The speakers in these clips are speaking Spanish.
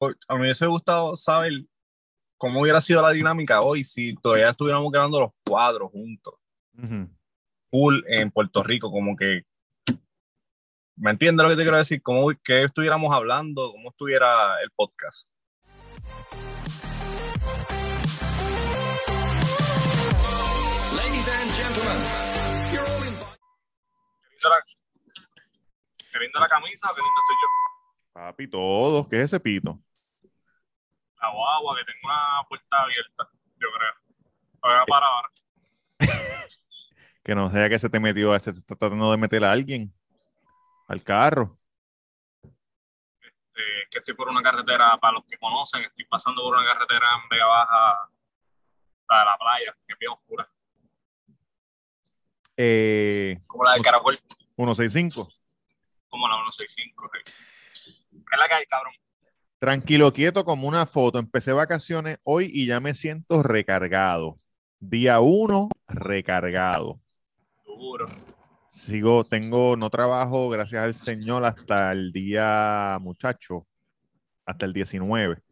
A mí me hubiese gustado saber cómo hubiera sido la dinámica hoy si todavía estuviéramos grabando los cuadros juntos, full en Puerto Rico, como que. ¿Me entiendes lo que te quiero decir? ¿Cómo que estuviéramos hablando? ¿Cómo estuviera el podcast? Ladies and gentlemen, you're all invited. Qué linda la, linda camisa, qué lindo estoy yo. Papi, todos, ¿qué es ese pito? La guagua, que tengo una puerta abierta, yo creo. Voy a parar ahora. Que no sea que se te metió, se te está tratando de meter a alguien al carro. Eh, que estoy por una carretera, para los que conocen, estoy pasando por una carretera en Vega Baja para la playa, que es bien oscura, Eh, como la de Caracol, 165. como la 165. sí. ¿Qué es la que hay, cabrón? Tranquilo, quieto, como una foto. Empecé vacaciones hoy y ya me siento recargado. Día uno, recargado. Duro. Sigo, tengo, no trabajo, gracias al Señor, hasta el día, muchacho, hasta el 19.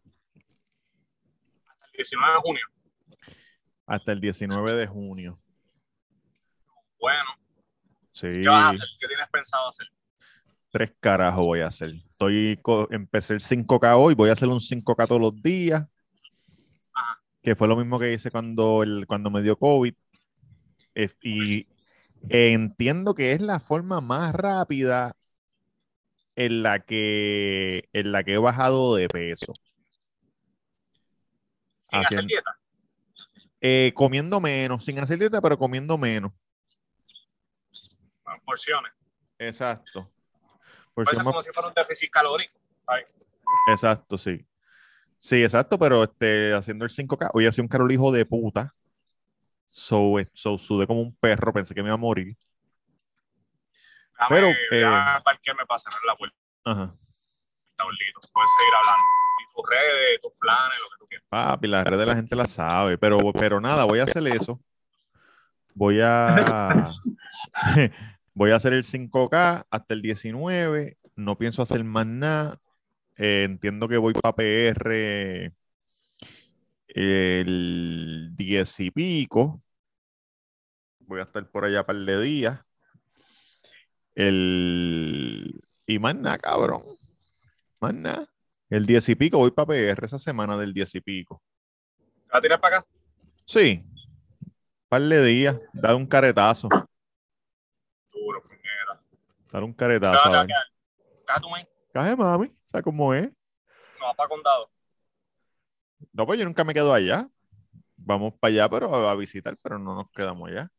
Hasta el 19 de junio. Hasta el 19 de junio. Bueno, Sí, ¿qué vas a hacer? ¿Qué tienes pensado hacer? Tres carajos voy a hacer. Estoy, empecé el 5K hoy, voy a hacer un 5K todos los días. Que fue lo mismo que hice cuando, el, cuando me dio COVID. Y entiendo que es la forma más rápida en la que, en la que he bajado de peso. ¿Sin hacer Haciendo- dieta? Eh, comiendo menos, sin hacer dieta, pero comiendo menos. Bueno, porciones. Exacto. Ser más- como si fuera un déficit calórico. Ay, Exacto, sí. Sí, exacto, pero este, haciendo el 5K, hoy hacía un carol hijo de puta. So, eh, so, sudé como un perro, pensé que me iba a morir. Déjame, Pero, déjame parquearme para cerrar la puerta, Ajá. Puedes seguir hablando. Y tus redes, tus planes, lo que tú quieras. Papi, las redes de la gente la sabe, pero, pero nada, voy a hacer eso. Voy a voy a hacer el 5K hasta el 19. No pienso hacer más nada. Eh, entiendo que voy para PR el 10 y pico. Voy a estar por allá un par de días. El... Y más nada, cabrón. Más nada. El 10 y pico voy para PR esa semana del 10 y pico. ¿Te vas a tirar para acá? Sí. Par de días. Dar un caretazo. Dar un ¿Te vas caretazo. ver. quedar? ¿Caja tu mami. ¿Sabes cómo es? No, para condado. No, pues yo nunca me quedo allá. Vamos para allá, pero a, a visitar, pero no nos quedamos allá.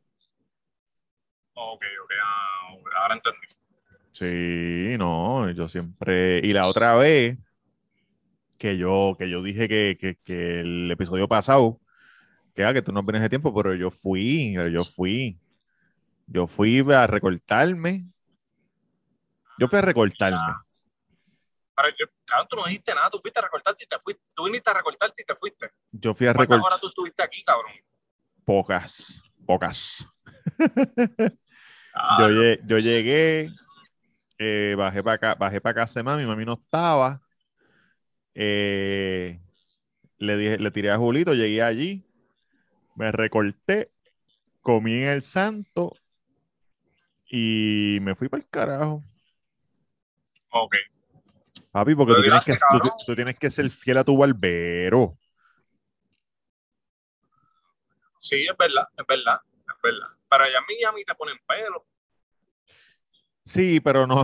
Ok, ok, ah, ahora entendí. Sí, no, yo siempre. Y la otra vez que yo, que yo dije que, que, que el episodio pasado, que, ah, que tú no vienes de tiempo, pero yo fui, yo fui. Yo fui a recortarme. Yo fui a recortarme. Pero yo, cabrón, tú no dijiste nada, tú fuiste a recortarte y te fuiste. Tú viniste a recortarte y te fuiste. Yo fui a ¿Cuántas recortar horas tú estuviste aquí, cabrón? pocas, pocas. Ah, yo llegué, eh, bajé para acá, bajé para casa de mami, mami no estaba. Eh, le dije, le tiré a Julito, llegué allí, me recorté, comí en el santo y me fui para el carajo. Ok. Papi, porque tú tienes, que, tú, tienes que ser fiel a tu barbero. Sí, es verdad, es verdad, es verdad. Pero allá en Miami te ponen pelo. Sí, pero no.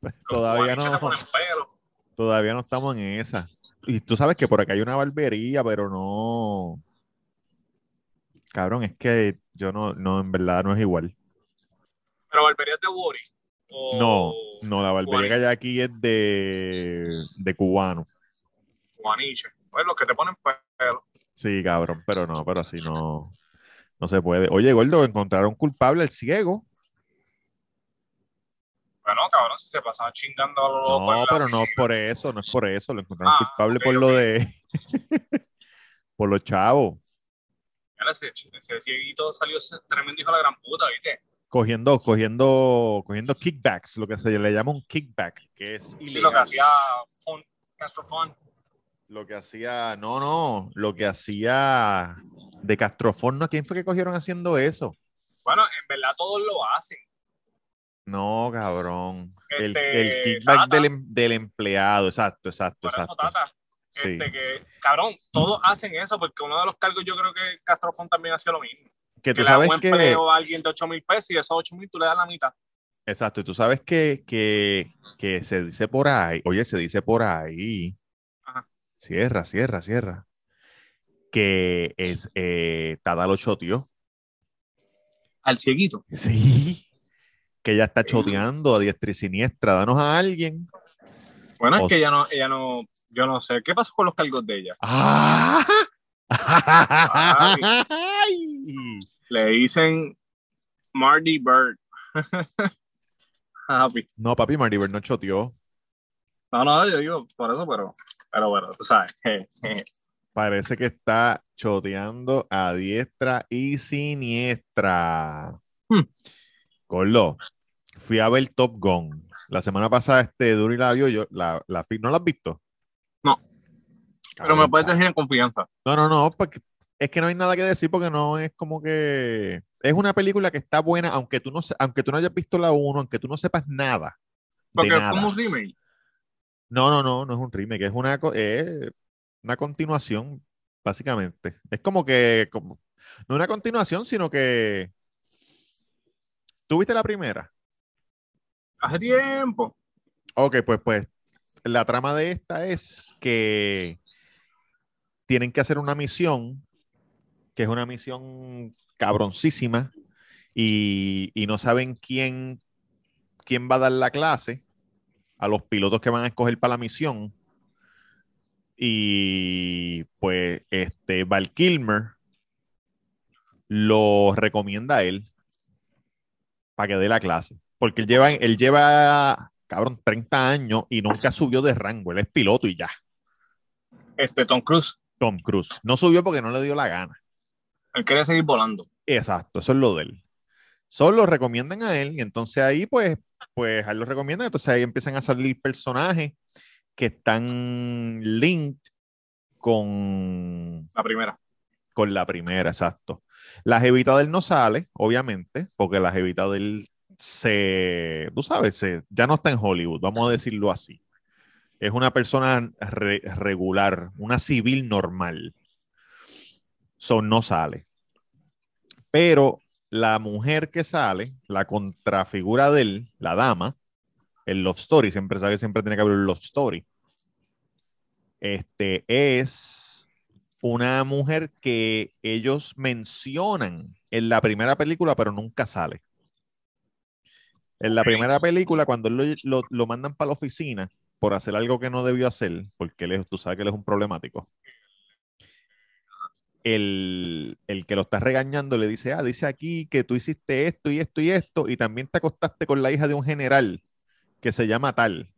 Los Todavía te no. ponen pelo. Todavía no estamos en esa. Y tú sabes que por acá hay una barbería, pero no. Cabrón, es que yo no, no, en verdad no es igual. Pero barberías de Wori. O... No, no, la barbería que hay aquí es de, de cubano. Guaniche. Pues los que te ponen pelo. Sí, cabrón, pero no, pero así no, no se puede. Oye, Gordo, encontraron culpable al ciego. Bueno, cabrón, si se pasaba chingando a los locos. No, pero no es por eso, no es por eso. Lo encontraron Ah, culpable por lo de. por los chavos. Ese, ese cieguito salió tremendo hijo de la gran puta, ¿viste? Cogiendo, cogiendo, cogiendo kickbacks, lo que se le llama un kickback, que es Sí, lo que hacía Fun, Castro Fun. Lo que hacía, no, no, lo que hacía de Castroforno, ¿quién fue que cogieron haciendo eso? Bueno, en verdad todos lo hacen. No, cabrón. El, Este, el kickback del, em- del empleado, exacto, exacto, Por eso, exacto. Tata. Sí. Este, que, cabrón, todos hacen eso porque uno de los cargos yo creo que Castrofón también hacía lo mismo. Que Que tú le da un sabes que, empleo a alguien de 8 mil pesos y esos 8 mil tú le das la mitad. exacto, y tú sabes que, que, que se dice por ahí, oye, se dice por ahí, Ajá. cierra, cierra, cierra, que es, eh, Tata lo choteó. Al cieguito. Sí, que ella está choteando a diestra y siniestra. Danos a alguien. Bueno, es O que ella no, ella no, yo no sé. ¿Qué pasó con los cargos de ella? ¡Ah! Ay. Le dicen Marty Bird. Happy. No, papi, Marty Bird no choteó. No, no, yo digo por eso, pero, pero bueno, tú sabes. Parece que está choteando a diestra y siniestra. Hmm. Fui a ver Top Gun. La semana pasada, este Duri la vio. Yo, la, la, ¿No la has visto? No. Pero me puedes decir en confianza. No, no, no, porque es que no hay nada que decir porque no es como que es una película que está buena, aunque tú no aunque tú no hayas visto la 1, aunque tú no sepas nada. Porque es nada. como un remake. No, no, no, no es un remake, es una, es una continuación, básicamente. Es como que, como, no una continuación, sino que. ¿Tú viste la primera? Hace tiempo. Ok, pues, pues, la trama de esta es que tienen que hacer una misión, que es una misión cabroncísima, y, y no saben quién, quién va a dar la clase a los pilotos que van a escoger para la misión. Y pues, este, Val Kilmer lo recomienda a él para que dé la clase. Porque él lleva, él lleva, cabrón, 30 años y nunca subió de rango. Él es piloto y ya. Este Tom Cruise. Tom Cruise. No subió porque no le dio la gana. Él quería seguir volando. Exacto, eso es lo de él. Solo lo recomiendan a él y entonces ahí pues, pues a él lo recomiendan. Entonces ahí empiezan a salir personajes que están linked con, La primera. con la primera, exacto. La jevita de él no sale, obviamente, porque la jevita de él se, tú sabes, se, ya no está en Hollywood, vamos a decirlo así. Es una persona re- regular, una civil normal. So, no sale. Pero la mujer que sale, la contrafigura de él, la dama, el love story, siempre sabe que siempre tiene que haber un love story. Este es una mujer que ellos mencionan en la primera película, pero nunca sale. En la primera película, cuando lo, lo- lo mandan para la oficina por hacer algo que no debió hacer, porque él tú sabes que él es un problemático, el, el que lo está regañando le dice, ah, dice aquí que tú hiciste esto y esto y esto, y también te acostaste con la hija de un general que se llama tal.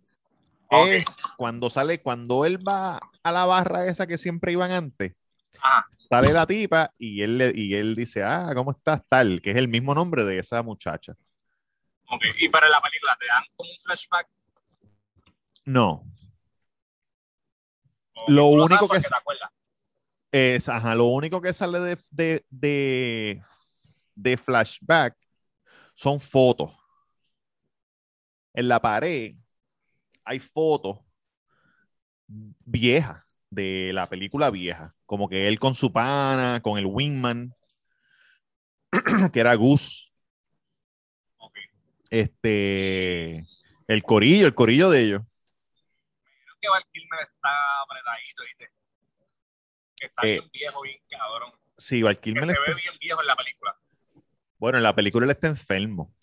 Es cuando sale, cuando él va a la barra esa que siempre iban antes, Ajá. sale la tipa y él, le- y él dice, ah, ¿cómo estás? Tal, que es el mismo nombre de esa muchacha. Ok. Y para la película te dan como un flashback. No, Lo único que es- ajá, lo único que sale de, de, de, de flashback son fotos. En la pared hay fotos viejas de la película vieja, como que él con su pana, con el wingman, que era Gus. Este, el corillo, el corillo de ellos. Creo que Kilmer está apretadito. Que está Eh, bien viejo, bien cabrón. Sí, Val Que se está- ve bien viejo en la película. bueno, en la película él está enfermo,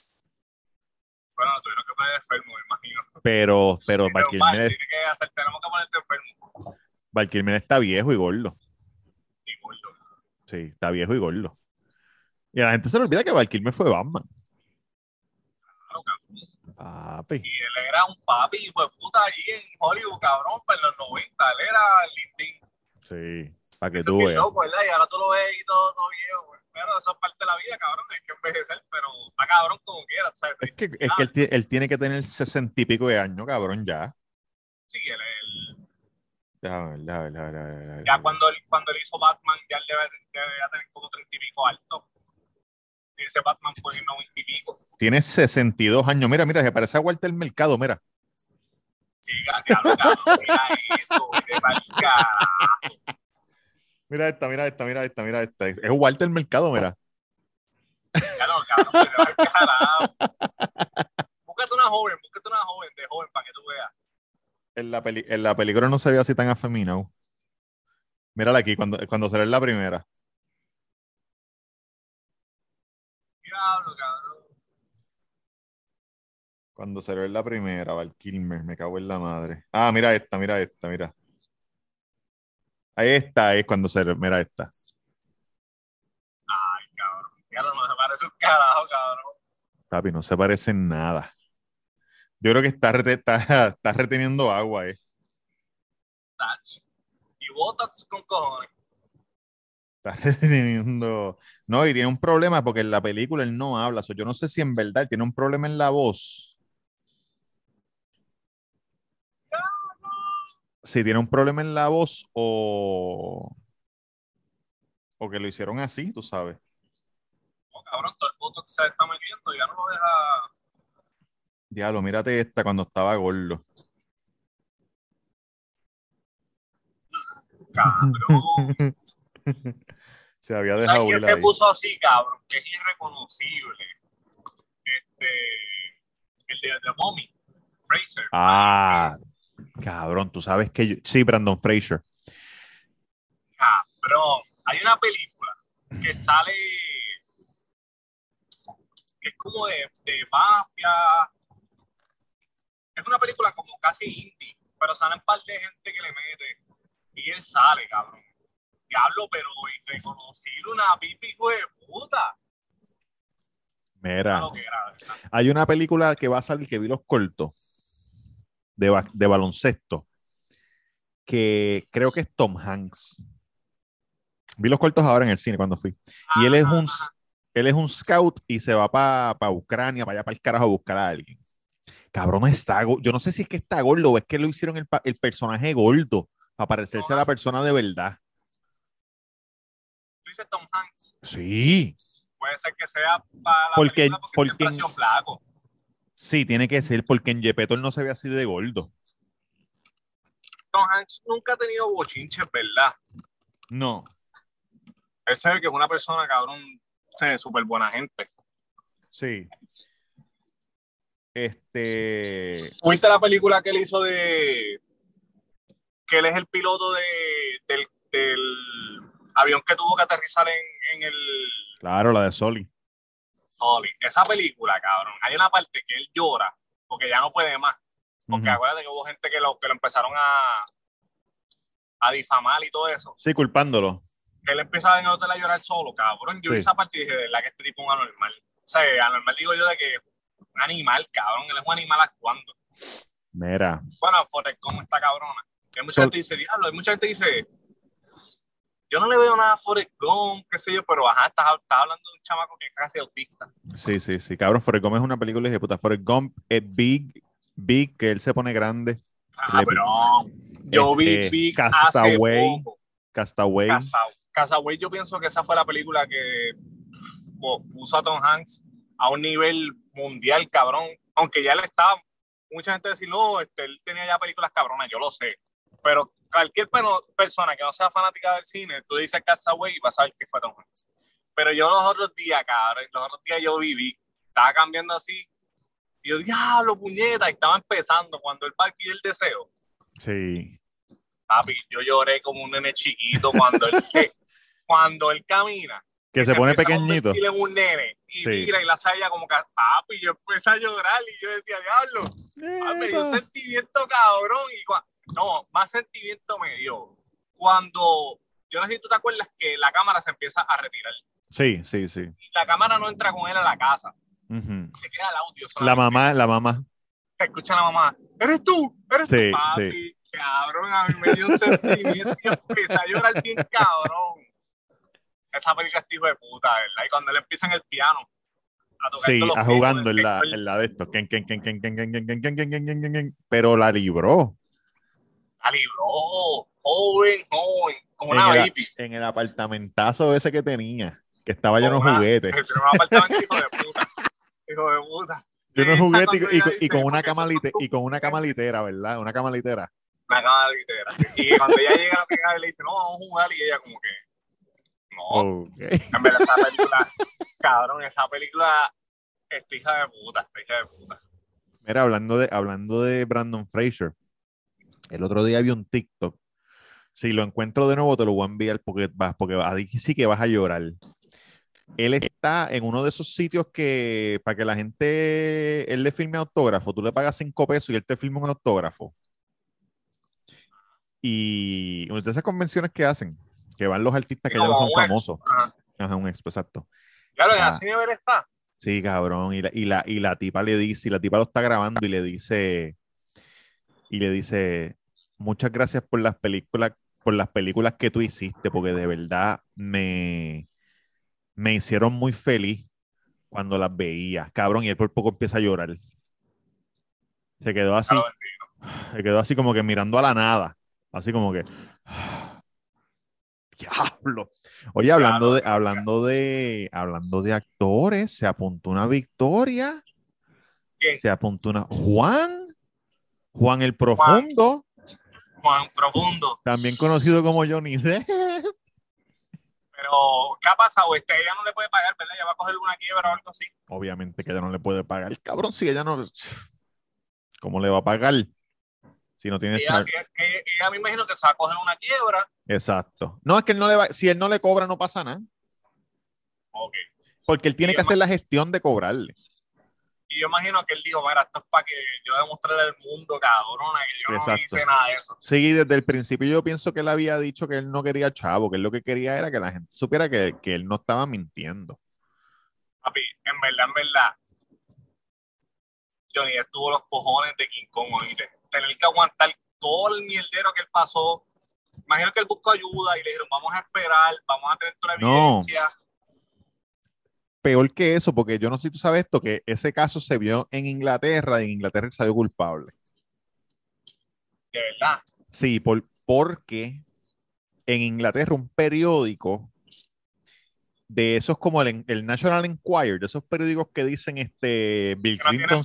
Bueno, tuvieron que poner enfermo, me imagino. pero, pero Val Pero, Kilmer, tiene que hacer, tenemos que ponerte enfermo. Val Kilmer está viejo y gordo. Y gordo. Sí, está viejo y gordo. Y a la gente se le olvida que Val Kilmer fue Batman. Claro, cabrón. Papi. Y él era un papi, de puta, allí en Hollywood, cabrón, pues en los 90. Él era Lintin. Sí, para que tú es veas. loco, ¿verdad? Y ahora tú lo ves y todo, todo viejo, güey. Pero eso es parte de la vida, cabrón. Hay que envejecer, pero está cabrón como quiera, ¿sabes? Es que, es que él, tie- él tiene que tener sesenta y pico de años, cabrón, ya. Sí, él, él- Déjame ver, déjame ver, déjame ver. Ya cuando él, cuando él hizo Batman, ya él debe, debería tener como treinta y pico alto. Ese Batman fue en noventa y pico. Tiene 62 años. Mira, mira, se parece a Walter Mercado, mira. Sí, cabrón, cabrón, mira eso, de. Mira esta, mira esta, mira esta, mira esta. Es Walter Mercado, mira. Cabrón, cabrón. Búscate una joven, búscate una joven de joven para que tú veas. En la, peli- en la película no se ve así tan afeminado. Mírala aquí, cuando, cuando se ve la primera. Diablo, cabrón. Cuando se ve la primera, Val Kilmer, me cago en la madre. Ah, mira esta, mira esta, mira. Ahí está, es cuando se mira esta. Ay, cabrón. Diablo, no se parece un carajo, cabrón. Papi, no se parecen nada. Yo creo que está, está, está reteniendo agua, eh. Touch. Y botox con cojones. Está reteniendo. No, y tiene un problema porque en la película él no habla. So, yo no sé si en verdad tiene un problema en la voz. Si tiene un problema en la voz o. O que lo hicieron así, tú sabes. Oh, cabrón, todo el botox se está metiendo ya no lo deja. Diablo, mírate esta cuando estaba gordo. Cabrón. Se había ¿Sabes dejado quién ir se ahí. puso así, cabrón? Que es irreconocible. Este. El de The Mommy. Fraser. Ah, cabrón, tú sabes que yo... Sí, Brandon Fraser. Cabrón. Hay una película que sale. que es como de, de mafia. Es una película como casi indie, pero salen un par de gente que le mete. Y él sale, cabrón. Diablo, pero irreconocible, una pipi, de puta. Mira. Hay una película que va a salir que vi los cortos de, ba- de baloncesto que creo que es Tom Hanks. Vi los cortos ahora en el cine cuando fui. Y él es un, Ajá. él es un scout y se va para Ucrania, para allá para el carajo a buscar a alguien. Cabrón, está Yo no sé si es que está gordo o es que lo hicieron el, pa- el personaje gordo para parecerse a la persona de verdad. Tú dices Tom Hanks. Sí, Puede ser que sea para la Porque- porque, flaco. Sí, tiene que ser porque en Yepeto él no se ve así de gordo. Tom Hanks nunca ha tenido bochinches, ¿verdad? No. Él se ve que es una persona, cabrón, súper buena gente. Sí. Este. ¿Viste la película que él hizo de... que él es el piloto de, del, del avión que tuvo que aterrizar en, en el Claro, la de Soli. Esa película, cabrón, hay una parte que él llora porque ya no puede más. Porque acuérdate que hubo gente que lo, que lo empezaron a, a difamar y todo eso. Sí, culpándolo. que él empieza en el hotel a llorar solo, cabrón. Yo vi Sí. esa parte y dije, de verdad que este tipo es un anormal. O sea, anormal digo yo de que un animal, cabrón, él es un animal actuando. Mira. Bueno, Forrest Gump está cabrona. Hay mucha Sol- gente dice, diablo, hay mucha gente que dice, yo no le veo nada a Forrest Gump, qué sé yo, pero ajá, estás, estás hablando de un chamaco que es casi autista. Sí, sí, sí. Cabrón, Forrest Gump es una película de puta. Forrest Gump es big, big, que él se pone grande. Ah, Le- pero yo vi Este, Big Castaway. hace poco. Castaway. Casa- Castaway, yo pienso que esa fue la película que puso a Tom Hanks a un nivel mundial, cabrón. Aunque ya él estaba, mucha gente decía, no, este, él tenía ya películas cabronas, yo lo sé. Pero cualquier persona que no sea fanática del cine, tú dices Castaway y vas a saber que fue Tom Hanks. Pero yo los otros días, cabrón, los otros días yo viví, estaba cambiando así. Y yo, diablo, puñeta, y estaba empezando cuando él va a pedir el deseo. Sí. Papi, yo lloré como un nene chiquito cuando él se, cuando él camina. Que y se pone pequeñito. en un nene y Sí. mira y la saya como que papi, yo empecé a llorar y yo decía, diablo, me dio un sentimiento cabrón y no, más sentimiento me dio cuando, yo no sé si tú te acuerdas que la cámara se empieza a retirar. Sí, sí, sí. Y la cámara no entra con él a la casa. Se queda el audio. La mamá, la mamá. Se escucha la mamá. Eres tú, eres sí, tu papi. Sí. Cabrón, a mí me dio un sentimiento y empecé a llorar bien cabrón. Esa película es hijo de puta, ¿verdad? Y cuando él empieza el piano. A tocar sí, a jugando en la, en la de esto. Pero la libró. La libró. una el, en el apartamentazo ese que tenía, que estaba lleno de juguetes. Un apartamento hijo de puta. Hijo de puta. Sí, juguetes cuando y, y- y con una cama eso lite- son y con una cama litera, ¿verdad? Una cama litera. Una cama litera. Y cuando ella llega a la vez le dice, no, vamos a jugar, y ella como que, no, Ok. en verdad esa película, cabrón, esa película es hija de puta, hija de puta. Mira, hablando de, hablando de Brandon Fraser, el otro día vi un TikTok. Si lo encuentro de nuevo, te lo voy a enviar porque vas, porque ahí sí que vas a llorar. Él está en uno de esos sitios que para que la gente, él le firme autógrafo, tú le pagas cinco pesos y él te firma un autógrafo. Y una de esas convenciones que hacen, que van los artistas que ya no son famosos. Ajá. Ajá, un expo, exacto. Claro, en Ah. así nivel está. Sí, cabrón. Y la, y la, y la tipa le dice, y la tipa lo está grabando y le dice, y le dice, muchas gracias por las películas, por las películas que tú hiciste, porque de verdad me, me hicieron muy feliz cuando las veía. Cabrón, y él por poco empieza a llorar. Se quedó así, se quedó así como que mirando a la nada. Así como que. Diablo. Oye, hablando de, hablando de, hablando de actores, se apuntó una victoria. ¿Quién? Se apuntó una. Juan. Juan el Profundo, Juan Profundo. también conocido como Johnny Depp. Pero, ¿qué ha pasado? Este, ella no le puede pagar, ¿verdad? Ella va a coger una quiebra o algo así. Obviamente que ella no le puede pagar. Cabrón, si ella no. ¿Cómo le va a pagar? Si no tiene. Ella, ella, ella- me imagino que se va a coger una quiebra. Exacto. No, es que él no le va. Si él no le cobra, no pasa nada. Ok. Porque él tiene que hacer la gestión de cobrarle. Y yo imagino que él dijo, mira, esto es para que yo demostrarle al mundo, cabrona, que yo Exacto. no hice nada de eso. Sí, desde el principio yo pienso que él había dicho que él no quería chavo, que él lo que quería era que la gente supiera que, que él no estaba mintiendo. Papi, en verdad, en verdad, Johnny Depp tuvo los cojones de King Kong, oíste. Tener que aguantar todo el mierdero que él pasó. Imagino que él buscó ayuda y le dijeron, vamos a esperar, vamos a tener toda la No. evidencia. Peor que eso, porque yo no sé si tú sabes esto, que ese caso se vio en Inglaterra y en Inglaterra él salió culpable. De verdad. Sí, por, porque en Inglaterra un periódico de esos como el, el National Enquirer, de esos periódicos que dicen este Que Clinton.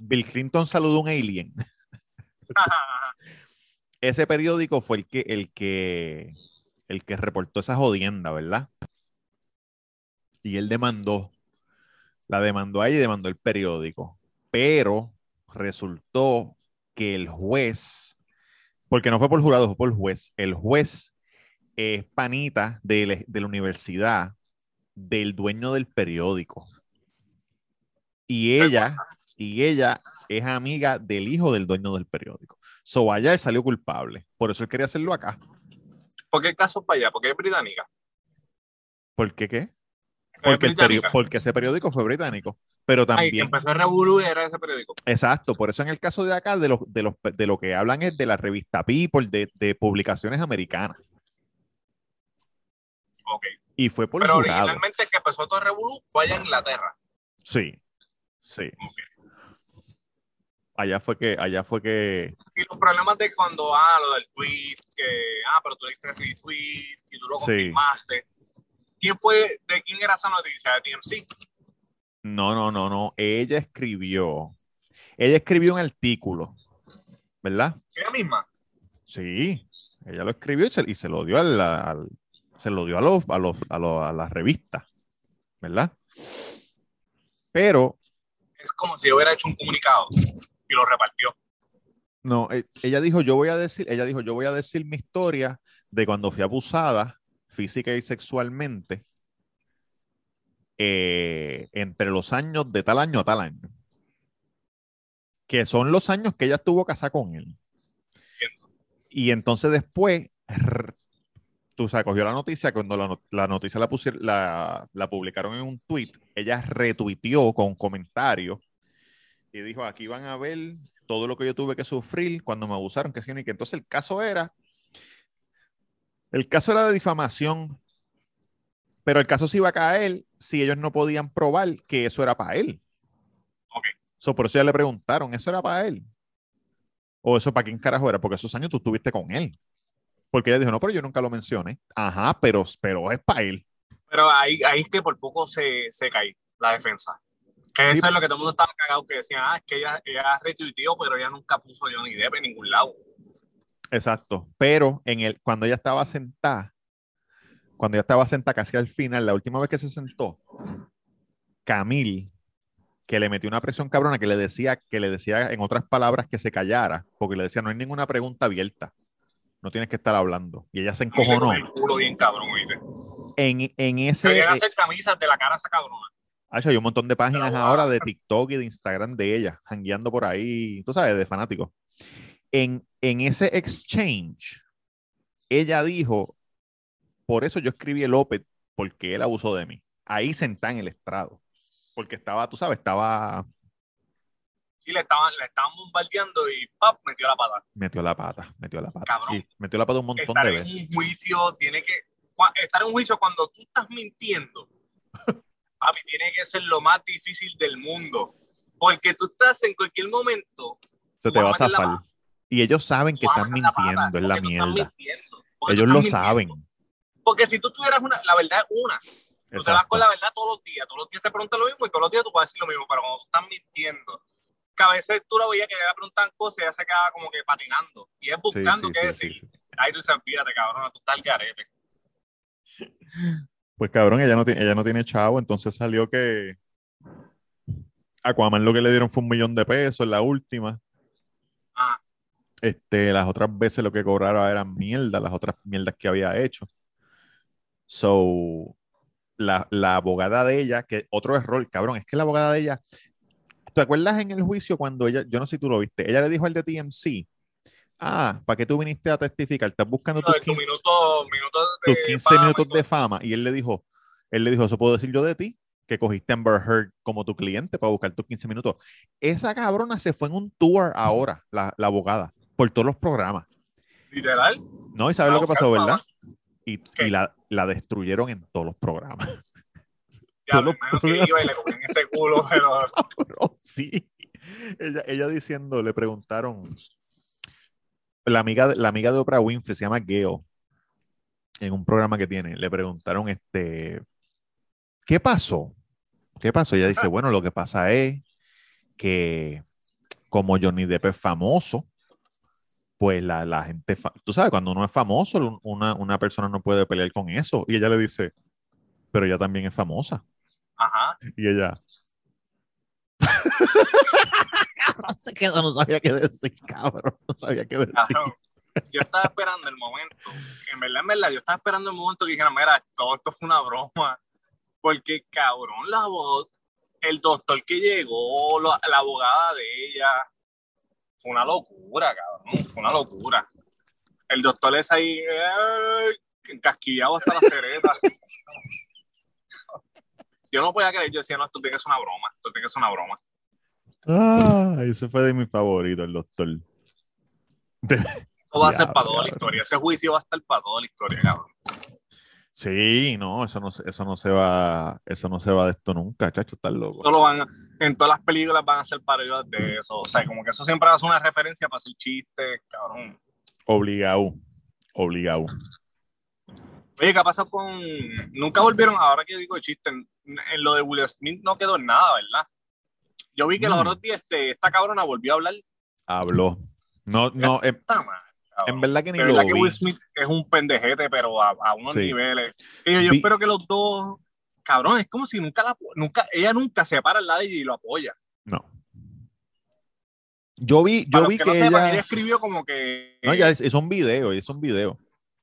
Bill Clinton saludó a un alien. ese periódico fue el que, el que, el que reportó esa jodienda, ¿verdad? Y él demandó, la demandó a ella y demandó el periódico. Pero resultó que el juez, porque no fue por jurado, fue por el juez, el juez es panita de, la- de la universidad del dueño del periódico. Y ella, y ella es amiga del hijo del dueño del periódico. So allá él salió culpable. Por eso él quería hacerlo acá. ¿Por qué el caso es para allá? Porque es británica. ¿Por qué qué? Porque, el ese periódico fue británico. Pero Ay, que también, empezó a revolucionar era ese periódico. exacto, por eso en el caso de acá, de, los, de, los, de lo que hablan es de la revista People, de, de publicaciones americanas. Ok. Y fue por Pero jurado. originalmente el que empezó todo el revolú fue allá en Inglaterra. Sí, sí. Allá fue que, allá fue que, Y los problemas de cuando, ah, lo del tweet, que, ah, pero tú le diste retweet y tú lo Sí. ¿Quién fue, de quién era esa noticia? ¿De TMC? no, no, no, no. Ella escribió, ella escribió un artículo, ¿verdad? ¿Ella misma? Sí, ella lo escribió y se, y se lo dio al, al- se lo dio a los, a los, a los, a las revistas, ¿verdad? Pero Es como si hubiera hecho un comunicado y lo repartió. no, e- ella dijo, yo voy a decir, ella dijo, yo voy a decir mi historia de cuando fui abusada física y sexualmente eh, entre los años de tal año a tal año. Que son los años que ella estuvo casada con él. Y entonces después, tú sabes, cogió la noticia, cuando la, la noticia la, la, la publicaron en un tweet, ella retuiteó con comentarios y dijo, aquí van a ver todo lo que yo tuve que sufrir cuando me abusaron, que sí, que entonces el caso era, el caso era de difamación, pero el caso se iba a caer si ellos no podían probar que eso era para él. Ok. So, por eso ya le preguntaron, ¿eso era para él? ¿O eso para quién carajo era? Porque esos años tú estuviste con él. Porque ella dijo, no, pero yo nunca lo mencioné. Ajá, pero, pero es para él. Pero ahí, ahí es que por poco se, se cae la defensa. Que Sí. eso es lo que todo el mundo estaba cagado, que decían, ah, es que ella, ella retuiteó, pero ella nunca puso Johnny Depp en ningún lado. Exacto. Pero en el, cuando ella estaba sentada, cuando ella estaba sentada casi al final, la última vez que se sentó, Camille, que le metió una presión cabrona, que le decía, que le decía en otras palabras que se callara, porque le decía, no hay ninguna pregunta abierta. No tienes que estar hablando. Y ella se encojonó. el culo bien cabrón. En, en Se ese. eh, hacer camisas de la cara a esa cabrona. Hacho, hay un montón de páginas ahora de TikTok y de Instagram de ella, jangueando por ahí, tú sabes, de fanáticos. En, en ese exchange, ella dijo, por eso yo escribí el OPED, porque él abusó de mí. Ahí sentada en el estrado. Porque estaba, tú sabes, estaba, Sí, le estaban, le estaban bombardeando y ¡pap! metió la pata. metió la pata, metió la pata. Cabrón. Metió la pata un montón Estar de en veces. un juicio tiene que. Estar en un juicio cuando tú estás mintiendo, papi, tiene que ser lo más difícil del mundo. Porque tú estás en cualquier momento. Se te va a zafar. Y ellos saben que están mintiendo, es la mierda. Ellos lo saben. Porque si tú tuvieras una, la verdad es una. Tú te vas con la verdad todos los días. Todos los días te preguntan lo mismo y todos los días tú a decir lo mismo. Pero cuando tú estás mintiendo, que a veces tú la veías que le preguntan cosas y ella se quedaba como que patinando. Y es buscando qué decir. Ahí tú dices, fíjate, cabrón, tú estás al garete. Pues cabrón, ella no, tiene, ella no tiene chavo, entonces salió que Aquaman lo que le dieron fue un millón de pesos en la última. Este, las otras veces lo que cobraron eran mierda, las otras mierdas que había hecho. So, la, la abogada de ella, que otro error, cabrón, es que la abogada de ella, ¿te acuerdas en el juicio cuando ella, yo no sé si tú lo viste, ella le dijo al de TMC, ah, ¿para qué tú viniste a testificar? Estás buscando tus tu 15, minuto, minutos de tus 15 fama y minutos todo. de fama. Y él le dijo, él le dijo, eso puedo decir yo de ti, que cogiste a Amber Heard como tu cliente para buscar tus 15 minutos. Esa cabrona se fue en un tour ahora, la, la abogada, por todos los programas. Literal. ¿No? ¿Y sabes lo que pasó, verdad? Y, la, la destruyeron en todos los programas. Ya, Todos los imagino que iba y le ese culo, pero Cabrón, sí. Ella, ella diciendo, le preguntaron, la amiga, de- la amiga de Oprah Winfrey se llama Gail, en un programa que tiene, le preguntaron, este, ¿qué pasó? ¿Qué pasó? Ella dice, bueno, lo que pasa es que como Johnny Depp es famoso, pues la, la gente, tú sabes, cuando uno es famoso, una, una persona no puede pelear con eso. Y ella le dice, pero ella también es famosa. ajá. Y ella. se quedó, no sabía qué decir, cabrón. No sabía qué decir. Cabrón. Yo estaba esperando el momento, en verdad, en verdad, yo estaba esperando el momento que dijeran, mira, todo esto fue una broma. Porque, cabrón, la voz, el doctor que llegó, la, la abogada de ella, fue una locura, cabrón, fue una locura. El doctor es ahí, encasquillado hasta la cereta. Yo no podía creer, yo decía, no, esto tiene que ser una broma, esto tiene que ser una broma. Ah, ese fue de mis favoritos, el doctor. Eso va a ser para toda la historia, ese juicio va a estar para toda la historia, cabrón. Sí, no, eso no, se- eso no se va, eso no se va de esto nunca, chacho, estás loco. Solo van a- en todas las películas van a ser parodias de eso. O sea, como que eso siempre ser una referencia para hacer chistes, cabrón. Obligado, obligado. Oye, ¿qué ha pasado con. Nunca volvieron, ahora que digo chiste, en, en lo de Will Smith no quedó en nada, ¿verdad? Yo vi que los Mm. otros días este, esta cabrona volvió a hablar. Habló. No, no, mal, cabrón. en verdad que ni De lo verdad que vi. Will Smith es un pendejete, pero a, a unos Sí. niveles. Y yo, espero que los dos. Cabrón, es como si nunca la. Nunca, ella nunca se para al lado y lo apoya. No. Yo vi, yo vi que que, no ella, ella escribió como que. no, ya es, es un video, es un video.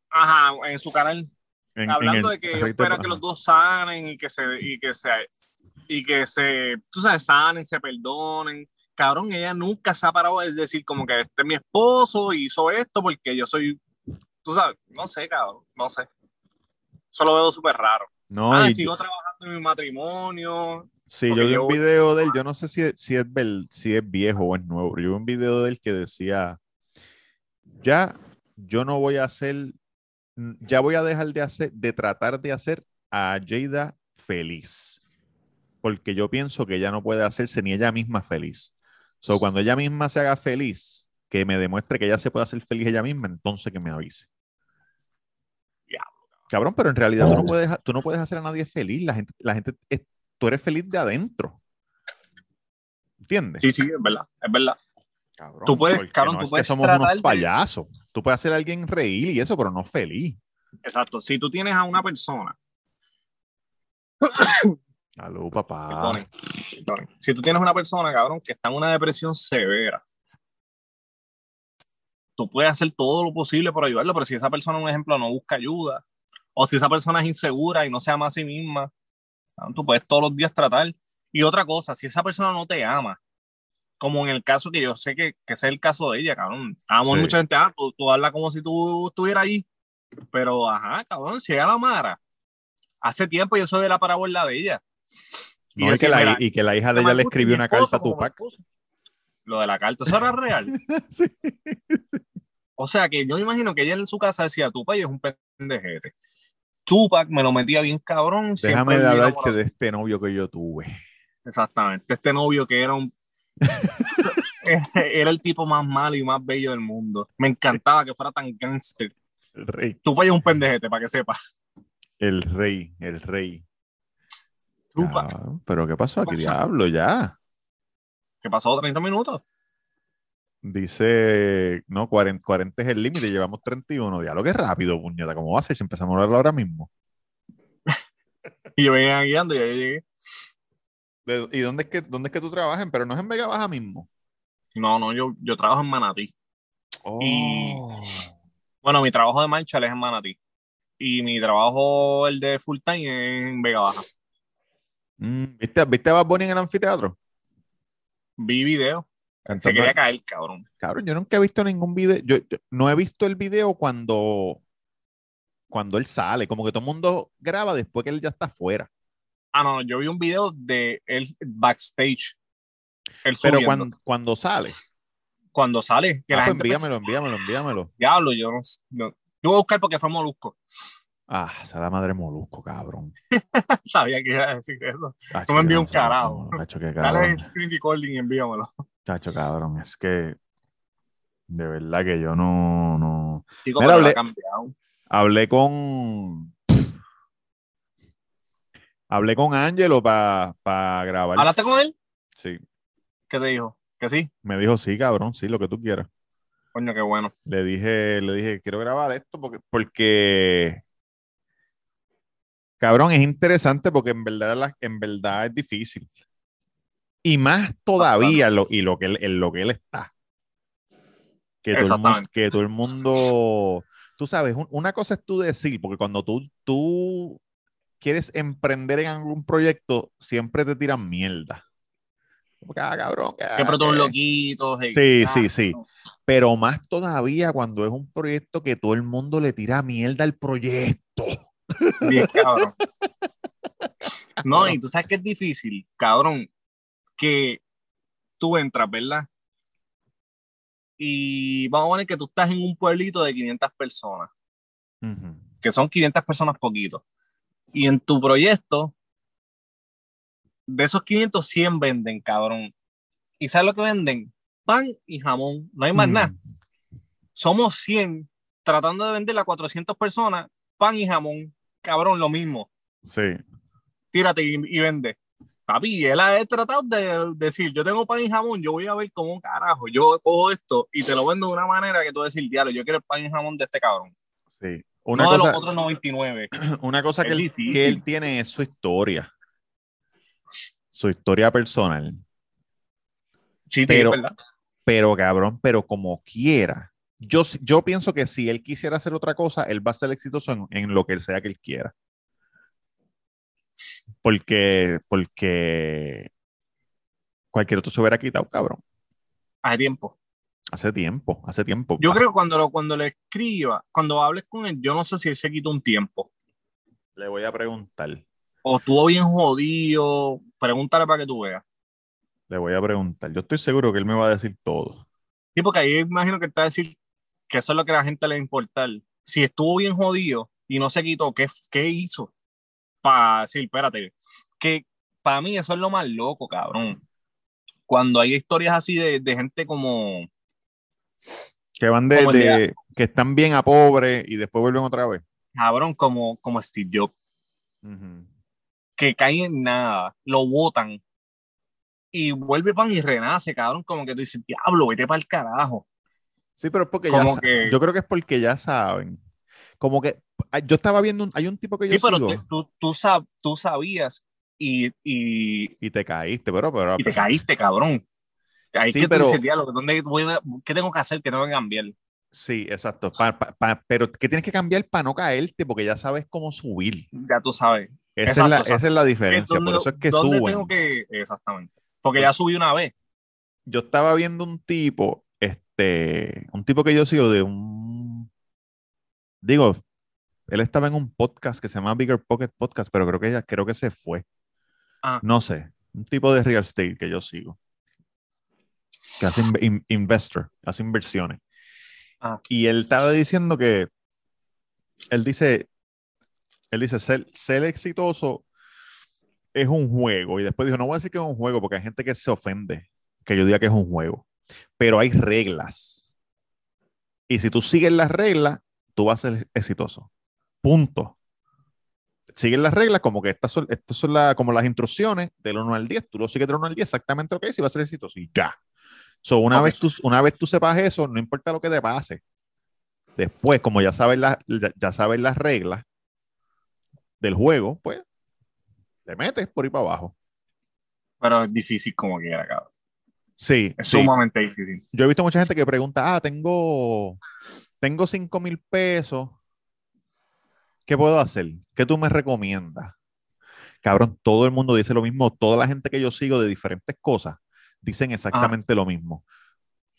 Ajá, en su canal. En- en hablando el- de que espera que los dos sanen y que se y que se y que se tú sabes sanen se perdonen cabrón ella nunca se ha parado de decir como que este es mi esposo y hizo esto porque yo soy tú sabes no sé cabrón no sé. Eso lo veo súper raro. No, ah y- sigo trabajando en mi matrimonio Sí, yo vi un video de él, yo no sé si, es- si, es, si es viejo o es nuevo, yo vi un video de él que decía, ya yo no voy a hacer, ya voy a dejar de hacer, de tratar de hacer a Jada feliz, porque yo pienso que ella no puede hacerse ni ella misma feliz. So, cuando ella misma se haga feliz, que me demuestre que ella se puede hacer feliz ella misma, entonces que me avise. Cabrón, pero en realidad tú no puedes, tú no puedes hacer a nadie feliz. La gente, la gente es- tú eres feliz de adentro. ¿Entiendes? Sí, sí, es verdad, es verdad. Cabrón, Tú puedes- porque cabrón, no tú es que puedes somos unos de- payasos. Tú puedes hacer a alguien reír y eso, pero no feliz. Exacto. Si tú tienes a una persona, Aló, papá. si tú tienes una persona, cabrón, que está en una depresión severa, tú puedes hacer todo lo posible por ayudarlo, pero si esa persona, un ejemplo, no busca ayuda, o si esa persona es insegura y no se ama a sí misma, tú puedes todos los días tratar. Y otra cosa, si esa persona no te ama, como en el caso que yo sé que, que es el caso de ella, cabrón. Amo Sí. mucha gente, ah, tú, tú hablas como si tú estuvieras ahí, pero ajá, cabrón, si ella la amara, hace tiempo y eso de la parábola de ella. No, y, que la, y que la hija de ella le escribió una carta a Tupac. Lo de la carta, eso era real. Sí. O sea que yo me imagino que ella en su casa decía, Tupac es un pendejete. Tupac me lo metía bien cabrón. Déjame de hablarte de este novio que yo tuve. Exactamente. Este novio que era un. era el tipo más malo y más bello del mundo. Me encantaba que fuera tan gangster. El rey. Tupac es un pendejete, para que sepas. El rey. El rey. Tupac. Pero ¿qué pasó aquí, diablo? Ya. ¿Qué pasó? ¿30 minutos? Dice, no, 40, 40 es el límite, llevamos 31. Diablo, qué rápido, puñeta. ¿Cómo va a ser si empezamos a hablar ahora mismo? Y yo venía guiando y ahí llegué. ¿De- ¿Y dónde es, que, dónde es que tú trabajas? Pero no es en Vega Baja mismo. No, no, yo, yo trabajo en Manatí. Y- Oh. Bueno, mi trabajo de Marshall es en Manatí. Y mi trabajo, el de full time, es en Vega Baja. Mm, ¿Viste, ¿Viste a Bad Bunny en el anfiteatro? Vi video. Se quería caer, cabrón. Cabrón, yo nunca he visto ningún video. Yo, yo no he visto el video cuando, cuando él sale. Como que todo el mundo graba después que él ya está afuera. Ah, no, yo vi un video de él backstage. Él Pero cuando, cuando sale. Cuando sale, que Ah, la pues gente envíamelo, envíamelo, envíamelo. diablo, yo no, no- Yo voy a buscar porque fue Molusco. Ah, es la madre molusco, cabrón. Sabía que iba a decir eso. Chacho, No me envíe un carajo. Chacho, Dale screen recording y envíamelo. Chacho, cabrón. Es que de verdad que yo no, no. Chico, Mira, hablé-. Hablé con. Hablé con Angelo para grabar. ¿Hablaste con él? Sí. ¿Qué te dijo? Que sí. Me dijo, sí, cabrón, sí, lo que tú quieras. Coño, qué bueno. Le dije, le dije, quiero grabar esto porque, porque cabrón, es interesante porque en verdad, la- en verdad es difícil. Y más todavía lo, y lo que él, en lo que él está. Que todo, el mundo, Exactamente. que todo el mundo, tú sabes, un- una cosa es tú decir, porque cuando tú, tú quieres emprender en algún proyecto, siempre te tiran mierda. Como que, ah, cabrón, que, que- loquitos. hey, Sí, ah, sí, sí. no. Pero más todavía cuando es un proyecto que todo el mundo le tira mierda al proyecto. Bien, cabrón. No, y tú sabes que es difícil, cabrón, que tú entras, ¿verdad? Y vamos a poner que tú estás en un pueblito de 500 personas, que son 500 personas poquito. Y en tu proyecto, de esos 500, 100 venden, cabrón. ¿Y sabes lo que venden? Pan y jamón, no hay más nada. Somos 100 tratando de vender a 400 personas pan y jamón, cabrón, lo mismo. Sí. tírate y, y vende. Papi, él ha tratado de decir, yo tengo pan y jamón, yo voy a ver cómo carajo, yo cojo esto y te lo vendo de una manera que tú decir, diablo, yo quiero el pan y jamón de este cabrón. Sí. Una no de los otros 99. una cosa Es que, él, que él tiene es su historia. Su historia personal. Sí, Pero- ¿verdad? Pero cabrón, pero como quiera. Yo, yo pienso que si él quisiera hacer otra cosa, él va a ser exitoso en, en lo que sea que él quiera. Porque, porque cualquier otro se hubiera quitado, cabrón. Hace tiempo. Hace tiempo, hace tiempo. Yo creo que cuando, lo, cuando le escriba, cuando hables con él, yo no sé si él se quita un tiempo. Le voy a preguntar. O estuvo bien jodido. Pregúntale para que tú veas. Le voy a preguntar. Yo estoy seguro que él me va a decir todo. Sí, porque ahí imagino que está a decir que eso es lo que a la gente le importa. Si estuvo bien jodido y no se quitó, ¿qué, qué hizo? Para decir, espérate, que para mí eso es lo más loco, cabrón. Cuando hay historias así de, de gente como, Que van de, que están bien a pobre y después vuelven otra vez. cabrón, como, como Steve Jobs, que cae en nada, lo botan y vuelve pan y renace, cabrón, como que tú dices, diablo, vete para el carajo. Sí, pero es porque ya Como que- yo creo que es porque ya saben. Como que ah, yo estaba viendo, un- hay un tipo que yo Sí, pero sigo te- tú, tú, sab- tú sabías y, y, y te caíste, pero, pero y te caíste, cabrón. Ahí Sí, que pero- dices, ¿dónde voy a- ¿qué tengo que hacer que no me cambiar? Sí, exacto. Pa- pa- pa- pero que tienes que cambiar para no caerte, porque ya sabes cómo subir. Ya tú sabes. Esa, Exacto, es, la, exacto. esa es la diferencia. ¿Dónde- Por eso es que ¿dónde suben. tengo que...? Exactamente. Porque ya subí una vez. Yo estaba viendo un tipo, este, un tipo que yo sigo de un, digo, él estaba en un podcast que se llama Bigger Pocket Podcast, pero creo que ya, creo que se fue. Ah. No sé, un tipo de real estate que yo sigo, que hace in- in- investor, hace inversiones. Ah. Y él estaba diciendo que, él dice, él dice, ser, ser exitoso es un juego. Y después dijo, no voy a decir que es un juego porque hay gente que se ofende que yo diga que es un juego. Pero hay reglas. Y si tú sigues las reglas, tú vas a ser exitoso. Punto. Sigues las reglas como que estas son, estas son la- como las instrucciones del 1 al 10. Tú lo sigues del 1 al 10 exactamente lo que es y vas a ser exitoso. Y ya. So, una, vez tú, una vez tú sepas eso, no importa lo que te pase. Después, como ya sabes, las ya, ya sabes las reglas del juego, pues te metes por ahí para abajo. Pero es difícil como quiera, cabrón. Sí, Es sí. sumamente difícil. Yo he visto mucha gente que pregunta, ah, tengo, tengo 5 mil pesos. ¿Qué puedo hacer? ¿Qué tú me recomiendas? Cabrón, todo el mundo dice lo mismo. Toda la gente que yo sigo de diferentes cosas dicen exactamente lo mismo.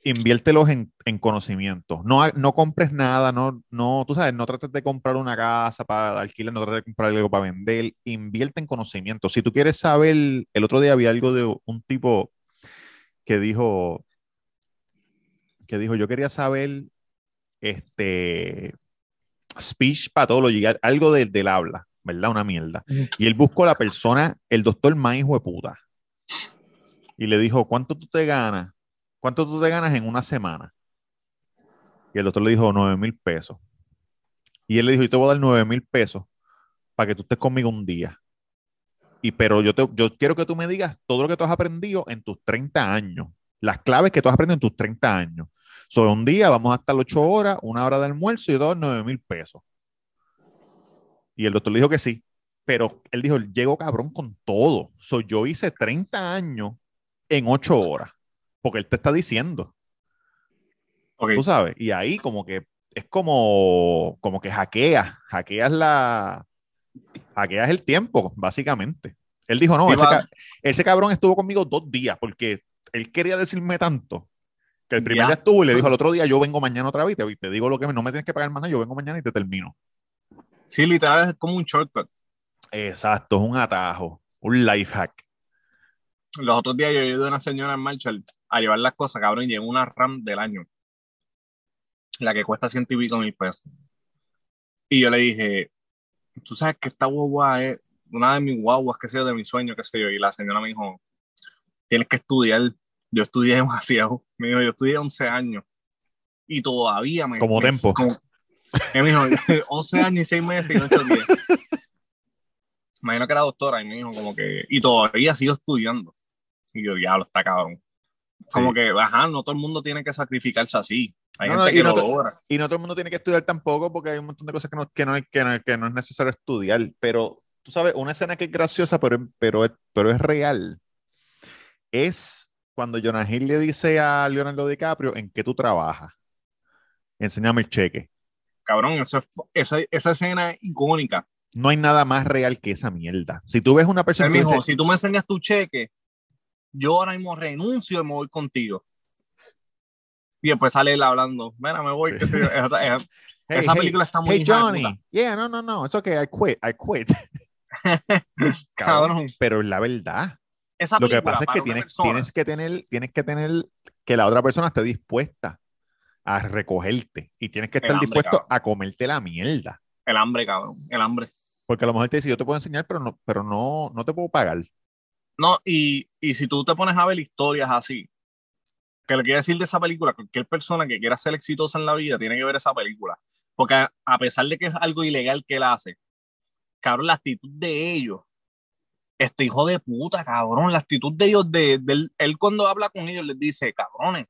Inviértelos en, en conocimiento. No, no compres nada, no, no, tú sabes, no trates de comprar una casa para alquilar, no trates de comprar algo para vender. Invierte en conocimiento. Si tú quieres saber, el otro día había algo de un tipo que dijo, que dijo, yo quería saber, este, speech pathology, al- algo del, del habla, ¿verdad? Una mierda. Y él buscó a la persona, el doctor más hijo de puta. Y le dijo, ¿cuánto tú te ganas? ¿Cuánto tú te ganas en una semana? Y el doctor le dijo, nueve mil pesos. Y él le dijo, yo te voy a dar nueve mil pesos para que tú estés conmigo un día. Y pero yo, te, yo quiero que tú me digas todo lo que tú has aprendido en tus 30 años. Las claves que tú has aprendido en tus 30 años. Sobre un día vamos a estar ocho horas, una hora de almuerzo y todo 9 mil pesos. Y el doctor le dijo que sí. Pero él dijo, llego cabrón con todo. So, yo hice 30 años en ocho horas. Porque él te está diciendo, tú sabes. Y ahí como que es como, como que hackeas, hackeas la, hackeas el tiempo, básicamente. Él dijo, no, ese, va. ca- ese cabrón estuvo conmigo dos días porque él quería decirme tanto que el primer Ya. día estuvo y le dijo al otro día, yo vengo mañana otra vez y te, digo lo que me- no me tienes que pagar nada, yo vengo mañana y te termino. Sí, literal es como un shortcut. Exacto, es un atajo, un life hack. Los otros días yo ayudé a una señora en Marshall a llevar las cosas, cabrón, y llevo una RAM del año. La que cuesta ciento y pico mil pesos. Y yo le dije, tú sabes que esta guagua es una de mis guaguas, qué sé yo, de mi sueño, qué sé yo. Y la señora me dijo, tienes que estudiar. Yo estudié demasiado. Me dijo, yo estudié 11 años. Y todavía me... Como me- tempo. como- me dijo, 11 años y 6 meses y 8 días. Imagino que era doctora y me dijo como que... Y todavía sigo estudiando. Y yo, diablo, está cabrón. Como Sí. que, ajá, no todo el mundo tiene que sacrificarse así. Hay No, no, gente y que no lo logra. Y no todo el mundo tiene que estudiar tampoco porque hay un montón de cosas que no, que no, que no, que no es necesario estudiar. Pero tú sabes, una escena que es graciosa, pero, pero, es, pero es real, es cuando Jonah Hill le dice a Leonardo DiCaprio en qué tú trabajas. Enséñame el cheque. Cabrón, eso es- esa, esa escena es icónica. No hay nada más real que esa mierda. Si tú ves una persona que dijo, dice, si tú me enseñas tu cheque, yo ahora mismo renuncio y me voy contigo. Y después sale él hablando, mira, me voy. Sí. Esa, esa- "Hey, esa hey, película está muy hey, Johnny, puta. yeah, no, no, no, it's okay, I quit, I quit. Cabrón. Pero es la verdad. Esa Lo que película, pasa es que tienes, persona- tienes que tener, tienes que tener que la otra persona esté dispuesta a recogerte y tienes que El estar hambre, dispuesto cabrón. a comerte la mierda. El hambre, cabrón, el hambre. Porque a lo mejor te dice, yo te puedo enseñar, pero no, pero no, no te puedo pagar. No, y, y si tú te pones a ver historias así, que le quiero decir de esa película, cualquier persona que quiera ser exitosa en la vida tiene que ver esa película. Porque a, a pesar de que es algo ilegal que él hace, cabrón, la actitud de ellos, este hijo de puta, cabrón, la actitud de ellos, de, de él, cuando habla con ellos les dice, cabrones,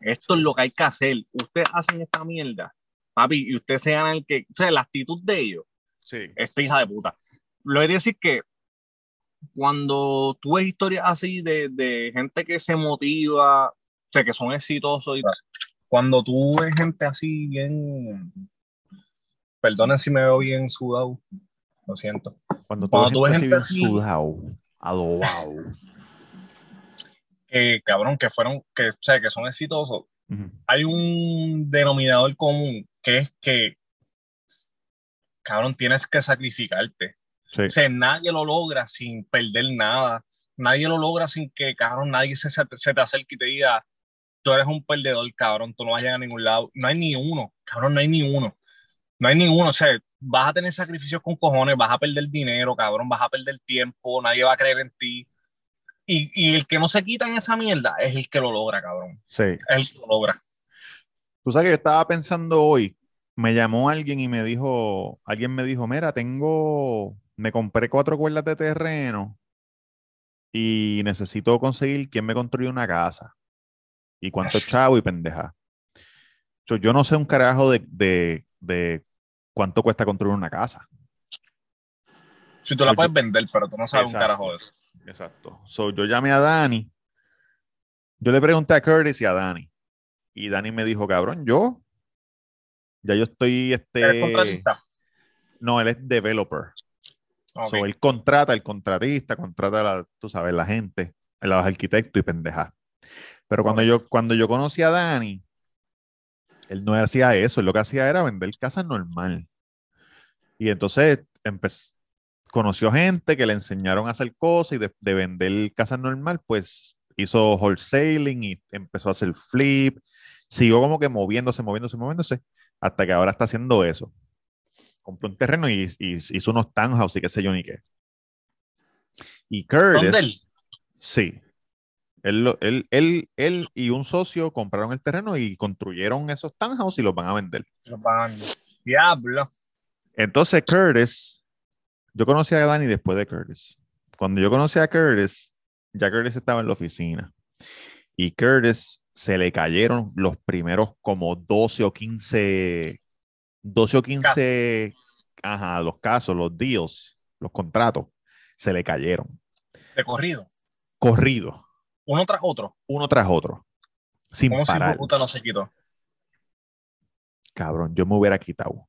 esto es lo que hay que hacer, ustedes hacen esta mierda, papi, y ustedes sean el que, o sea, la actitud de ellos, Sí. esta hija de puta. Lo de decir que cuando tú ves historias así de, de gente que se motiva, o sea, que son exitosos y cuando tú ves gente así bien, perdonen si me veo bien sudado, lo siento. Cuando, Cuando tú tú ves ves gente gente así bien así- sudado, adobado. Que cabrón, que fueron, que, o sea, que son exitosos. Ujú. Hay un denominador común que es que, cabrón, tienes que sacrificarte. Sí. O sea, nadie lo logra sin perder nada. Nadie lo logra sin que, cabrón, nadie se, se te acerque y te diga, tú eres un perdedor, cabrón, tú no vas a llegar a ningún lado. No hay ni uno, cabrón, no hay ni uno. No hay ni uno. O sea, vas a tener sacrificios con cojones, vas a perder dinero, cabrón, vas a perder tiempo, nadie va a creer en ti. Y, y el que no se quita en esa mierda es el que lo logra, cabrón. Sí. Es el que lo logra. Tú sabes que yo estaba pensando hoy, me llamó alguien y me dijo, alguien me dijo, mira, tengo, me compré cuatro cuerdas de terreno y necesito conseguir quién me construye una casa y cuánto chavo y pendeja. So, yo no sé un carajo de, de, de cuánto cuesta construir una casa. Si tú la Yo- puedes vender, pero tú no sabes un carajo de eso. Exacto. So, yo llamé a Dani. Yo le pregunté a Curtis y a Dani. Y Dani me dijo, cabrón, yo. Ya yo estoy, ¿Eres este. contratista? No, él es developer. Ok. So, él contrata, el contratista, contrata, la, tú sabes, la gente, los arquitectos y pendeja. Pero cuando Ok. yo, cuando yo conocí a Dani, él no hacía eso, él lo que hacía era vender casas normal. Y entonces empezó, conoció gente que le enseñaron a hacer cosas y de, de vender casas normal, pues hizo wholesaling y empezó a hacer flip. Siguió como que moviéndose, moviéndose, moviéndose, hasta que ahora está haciendo eso. Compró un terreno y, y hizo unos townhouse y qué sé yo ni qué. Y Curtis. Sí. Él, él, él, él y un socio compraron el terreno y construyeron esos townhouse y los van a vender. Los van- Diablo. Entonces, Curtis, yo conocí a Danny después de Curtis. Cuando yo conocí a Curtis, ya Curtis estaba en la oficina. Y Curtis se le cayeron los primeros como 12 o 15, 12 o 15, ajá, los casos, los deals, los contratos, se le cayeron. De corrido. Corrido, Uno tras otro. uno tras otro, sin Como si parar. puta no se quitó. Cabrón, yo me hubiera quitado.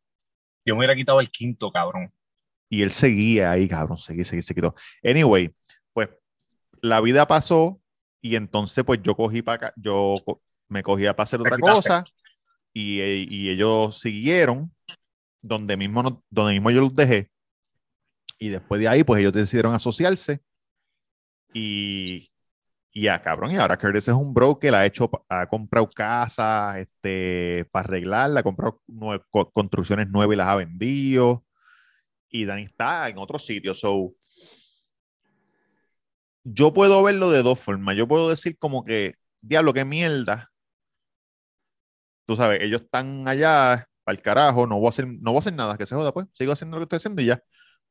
Yo me hubiera quitado el quinto, cabrón. Y él seguía ahí, cabrón, seguía, seguía, se quitó. Anyway, pues la vida pasó y entonces pues yo cogí para acá, yo co- me cogía para hacer otra cosa y, eh, y ellos siguieron donde mismo, no- donde mismo yo los dejé. Y después de ahí pues ellos decidieron asociarse y, y ya, cabrón, y ahora Curtis es un broker, ha hecho, ha comprado casas este, para arreglarla, ha comprado construcciones nuevas y las ha vendido y Dani está en otro sitio. So, yo puedo verlo de dos formas. Yo puedo decir como que, diablo, qué mierda. Tú sabes, ellos están allá, el carajo, no voy a hacer, no voy a hacer nada, que se joda, pues, sigo haciendo lo que estoy haciendo y ya.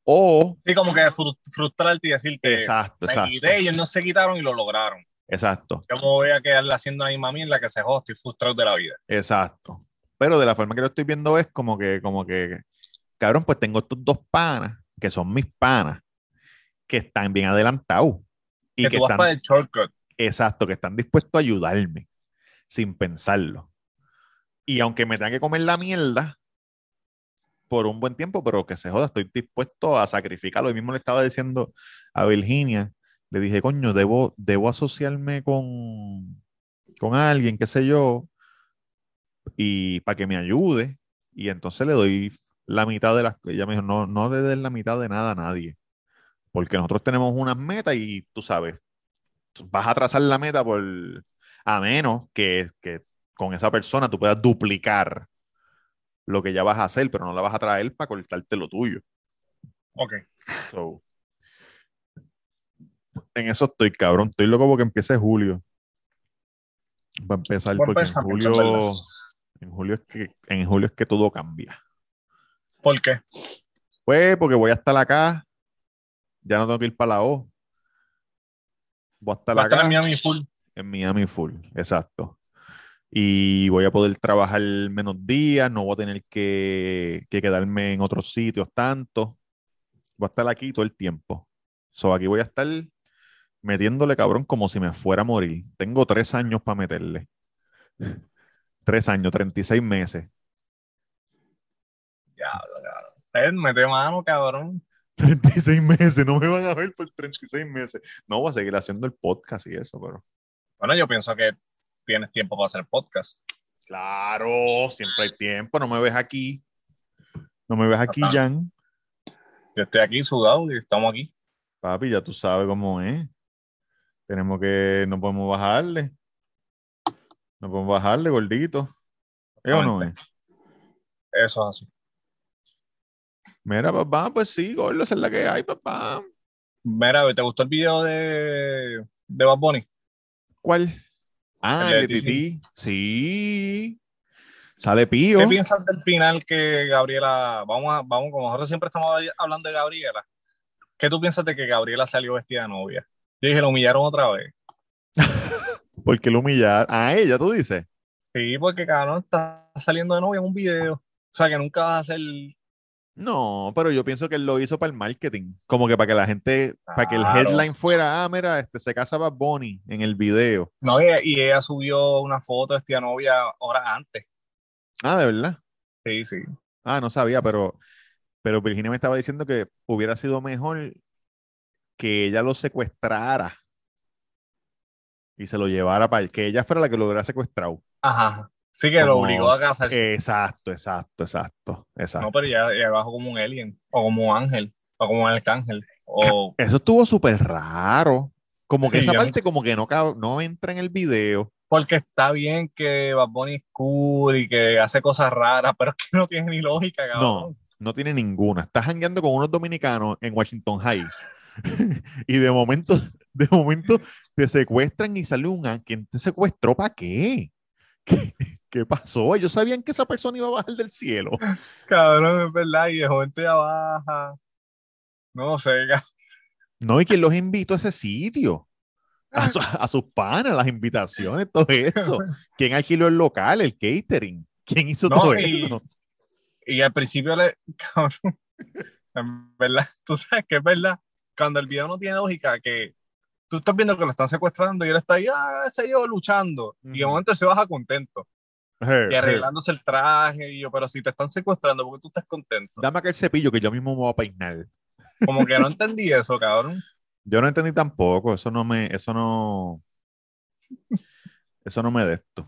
O, Sí, como que fru- frustrarte y decir que exacto, exacto, quité, ellos no se quitaron y lo lograron. exacto, Yo me voy a quedar haciendo la misma mierda que se joda, estoy frustrado de la vida. exacto. Pero de la forma que lo estoy viendo es como que, como que, cabrón, pues tengo estos dos panas, que son mis panas, que están bien adelantados. Y que que tú vas están para el shortcut. Exacto, que están dispuestos a ayudarme sin pensarlo. Y aunque me tenga que comer la mierda por un buen tiempo, pero que se joda, estoy dispuesto a sacrificarlo. Hoy mismo le estaba diciendo a Virginia, le dije, coño, debo, debo asociarme con, con alguien, qué sé yo, y para que me ayude. Y entonces le doy la mitad de las Ella me dijo, no, no le des la mitad de nada a nadie. Porque nosotros tenemos unas metas y tú sabes, vas a trazar la meta por a menos que, que con esa persona tú puedas duplicar lo que ya vas a hacer, pero no la vas a traer para cortarte lo tuyo. Ok. So, en eso estoy, cabrón. Estoy loco porque empiece julio. Va a empezar Buen porque en julio, en julio es que, en julio es que todo cambia. ¿Por qué? Pues porque voy a estar acá. Ya no tengo que ir para la O. Voy a estar Va a estar acá en Miami full. en Miami full, exacto. Y voy a poder trabajar menos días, no voy a tener que, que quedarme en otros sitios tanto. Voy a estar aquí todo el tiempo. So, aquí voy a estar metiéndole cabrón como si me fuera a morir. Tengo tres años para meterle. Tres años, 36 meses. Diablo, cabrón. Mete mano, cabrón. 36 meses, no me van a ver por 36 meses. No, voy a seguir haciendo el podcast y eso, pero. Bueno, yo pienso que tienes tiempo para hacer podcast. Claro, siempre hay tiempo. No me ves aquí. No me ves aquí, Ajá. Jan. Yo estoy aquí sudado y estamos aquí. Papi, ya tú sabes cómo es. Tenemos que, no podemos bajarle. No podemos bajarle, gordito. ¿Es o no es? Eso es así. Mira, papá, pues sí, gordo, esa es la que hay, papá. Mira, ¿te gustó el video de, de Bad Bunny? ¿Cuál? Ah, El de Titi. Sí. Sale pío. ¿Qué piensas del final que Gabriela, vamos a, vamos, como nosotros siempre estamos hablando de Gabriela, ¿qué tú piensas de que Gabriela salió vestida de novia? Yo dije, lo humillaron otra vez. Porque lo humillar. A ella, tú dices. Sí, porque cabrón está saliendo de novia en un video. O sea, que nunca vas a hacer. No, pero yo pienso que él lo hizo para el marketing. Como que para que la gente, para que el headline fuera, ah, mira, este se casa Bad Bunny en el video. No, y, y ella subió una foto de de novia horas antes. Ah, de verdad. Sí, sí. Ah, no sabía, pero, pero Virginia me estaba diciendo que hubiera sido mejor que ella lo secuestrara y se lo llevara para que ella fuera la que lo hubiera secuestrado. Ajá. Sí que lo obligó a casarse. Exacto, exacto, exacto, exacto. no, pero ella, ella bajó como un alien, o como un ángel, o como un arcángel. O Eso estuvo súper raro. Como que Sí, esa parte no- como que no, no entra en el video. porque está bien que Bad Bunny es cool y que hace cosas raras, pero es que no tiene ni lógica, No, cabrón. no tiene ninguna. Estás jangueando con unos dominicanos en Washington High. y de momento, de momento te secuestran y sale un ángel. ¿Quién te secuestró para qué? qué? ¿Qué pasó? Ellos sabían que esa persona iba a bajar del cielo. Cabrón, es verdad, y de momento ya baja. No sé, No, y quién los invitó a ese sitio. A, su- a sus panas, las invitaciones, todo eso. ¿Quién alquiló el local, el catering? ¿Quién hizo No, todo y- eso? Y al principio le. Cabrón. En verdad, tú sabes que es verdad. Cuando el video no tiene lógica, que tú estás viendo que lo están secuestrando y él está ahí, ah, se yo luchando. Y de momento él se baja contento. Eh, Y arreglándose el traje. Y yo, pero si te están secuestrando, porque tú estás contento? Dame aquel cepillo que yo mismo me voy a peinar. Como que no entendí eso, cabrón. Yo no entendí tampoco, eso no me, eso no, eso no me de esto.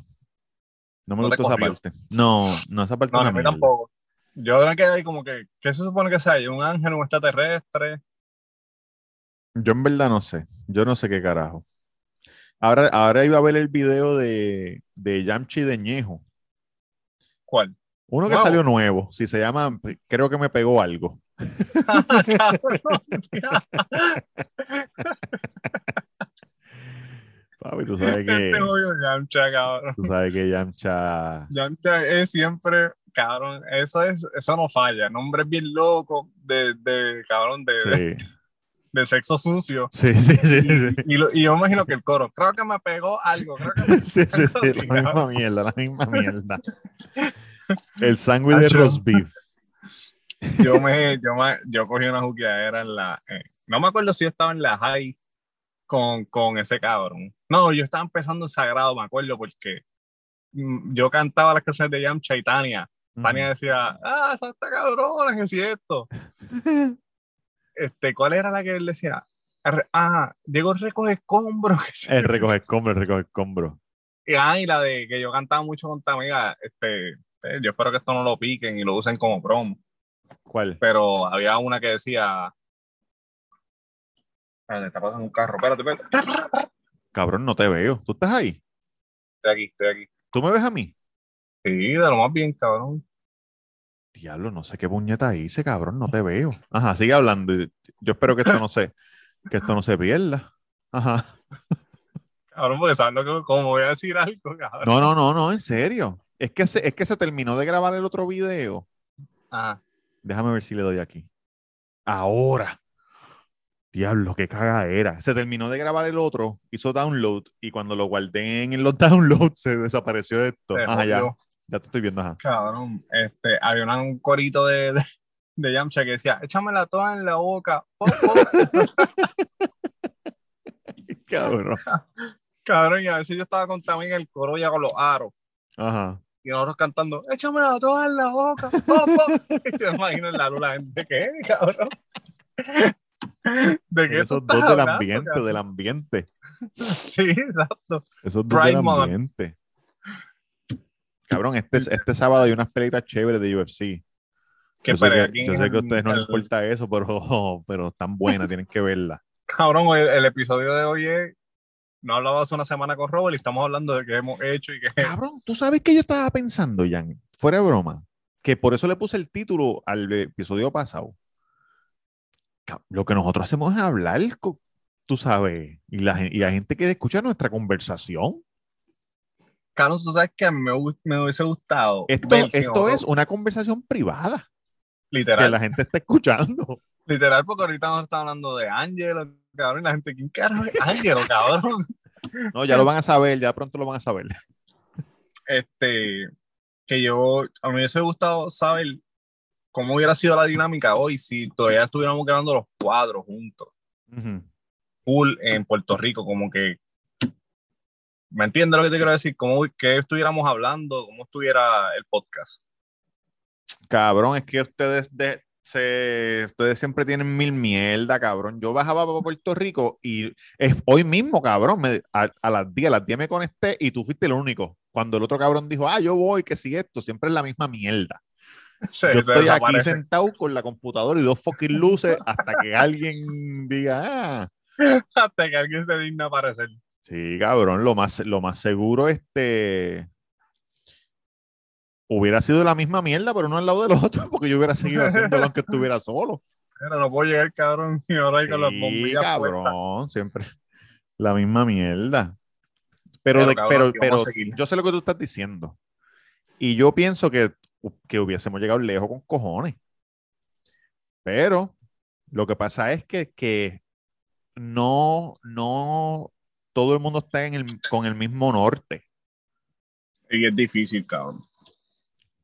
No me No gustó esa parte. No, no, esa parte No, es a mí tampoco. Yo me quedé ahí como que, ¿qué se supone que sea? ¿Un ángel, un extraterrestre? Yo en verdad no sé. Yo no sé qué carajo. Ahora, ahora iba a ver el video de, de Yamchi de Ñejo. ¿Cuál? Uno que salió nuevo. Si se llama, creo que me pegó algo. Papi, tú sabes que, Este odio Yamcha, cabrón. tú sabes que Yamcha. Yamcha es siempre, cabrón, eso es, eso no falla. Nombre bien loco de, de cabrón, de, de, Sí, de sexo sucio. sí, sí, sí. Y, sí. y lo- y yo imagino que el coro, creo que me pegó algo, creo que me Sí, sí, sí, la misma mierda, la misma mierda. El sándwich de roast beef. yo me, yo me, yo cogí una juqueadera en la, eh, no me acuerdo si yo estaba en la high con, con ese cabrón. No, yo estaba empezando en Sagrado, me acuerdo, porque mm, yo cantaba las canciones de Yamcha y Tania. Tania decía, ah, esa está cabrona, que es cierto. Este, ¿cuál era la que él decía? Ah, Diego recoge escombros. El recoge escombro, el recoge escombro. Y, ah, y la de que yo cantaba mucho con tu amiga, este, eh, yo espero que esto no lo piquen y lo usen como promo. ¿Cuál? Pero había una que decía. Me está pasando un carro. Espérate, espérate. Cabrón, no te veo. ¿Tú estás ahí? Estoy aquí, estoy aquí. ¿Tú me ves a mí? Sí, de lo más bien, cabrón. Diablo, no sé qué puñeta hice, cabrón, no te veo. Ajá, sigue hablando. Yo espero que esto no se, que esto no se pierda. Ajá. Cabrón, porque sabes lo que, como voy a decir algo, cabrón. No, no, no, no, en serio. Es que, se, es que se terminó de grabar el otro video. Ajá. Déjame ver si le doy aquí. Ahora. Diablo, qué caga era. Se terminó de grabar el otro, hizo download y cuando lo guardé en los downloads se desapareció esto. Se Ajá, ya. Ya te estoy viendo, ajá. Cabrón, este, había una- un corito de, de, de Yamcha que decía, échamela toda en la boca. po, po". Cabrón. Cabrón, y a veces yo estaba con también el coro ya con los aros. Ajá. Y nosotros cantando, échamela toda en la boca. po". Y te imaginas la luz, la gente, ¿qué, cabrón? ¿De qué Esos dos del hablando, ambiente, cabrón? del ambiente. Sí, exacto. Esos dos Pride del Month. Cabrón, este, este sábado hay unas pelitas chéveres de UFC. Que yo sé, que, yo sé que a ustedes no les importa eso, pero, pero están buenas, tienen que verlas. Cabrón, el, el episodio de hoy es, no hablaba hace una semana con Robert y estamos hablando de qué hemos hecho y qué... Cabrón, tú sabes que yo estaba pensando, Jan, fuera de broma, que por eso le puse el título al episodio pasado. Lo que nosotros hacemos es hablar, tú sabes, y la, y la gente quiere escuchar nuestra conversación. Cabrón, tú sabes que a mí me, me hubiese gustado. Esto, esto es una conversación privada que Literal. la gente está escuchando. Literal, porque ahorita nos están hablando de Ángelo, cabrón, y la gente, ¿quién carajo es Ángelo, cabrón? No, ya lo van a saber, ya pronto lo van a saber. Este, que yo, a mí me hubiese gustado saber cómo hubiera sido la dinámica hoy si todavía estuviéramos grabando los cuadros juntos, full en Puerto Rico, como que, ¿me entiendes lo que te quiero decir? ¿Cómo que estuviéramos hablando? ¿Cómo estuviera el podcast? Cabrón, es que ustedes de, se, ustedes siempre tienen mil mierda, cabrón. Yo bajaba para Puerto Rico y es hoy mismo, cabrón, me- a, a las 10, a las 10 me conecté y tú fuiste el único. Cuando el otro cabrón dijo, ah, yo voy, que si esto, siempre es la misma mierda. Yo estoy aquí sentado con la computadora y dos fucking luces hasta que alguien diga, ah, hasta que alguien se digna aparecer. Sí, cabrón, lo más, lo más seguro, este, hubiera sido la misma mierda, pero no al lado del otro, porque yo hubiera seguido haciéndolo aunque estuviera solo. Pero no puedo llegar, cabrón, y ahora hay con las bombillas puestas. cabrón, siempre la misma mierda. Pero, Pero, de- cabrón, pero, pero yo sé lo que tú estás diciendo. Y yo pienso que, que hubiésemos llegado lejos con cojones. Pero lo que pasa es que, que no, no todo el mundo está en el, con el mismo norte. Y es difícil, cabrón.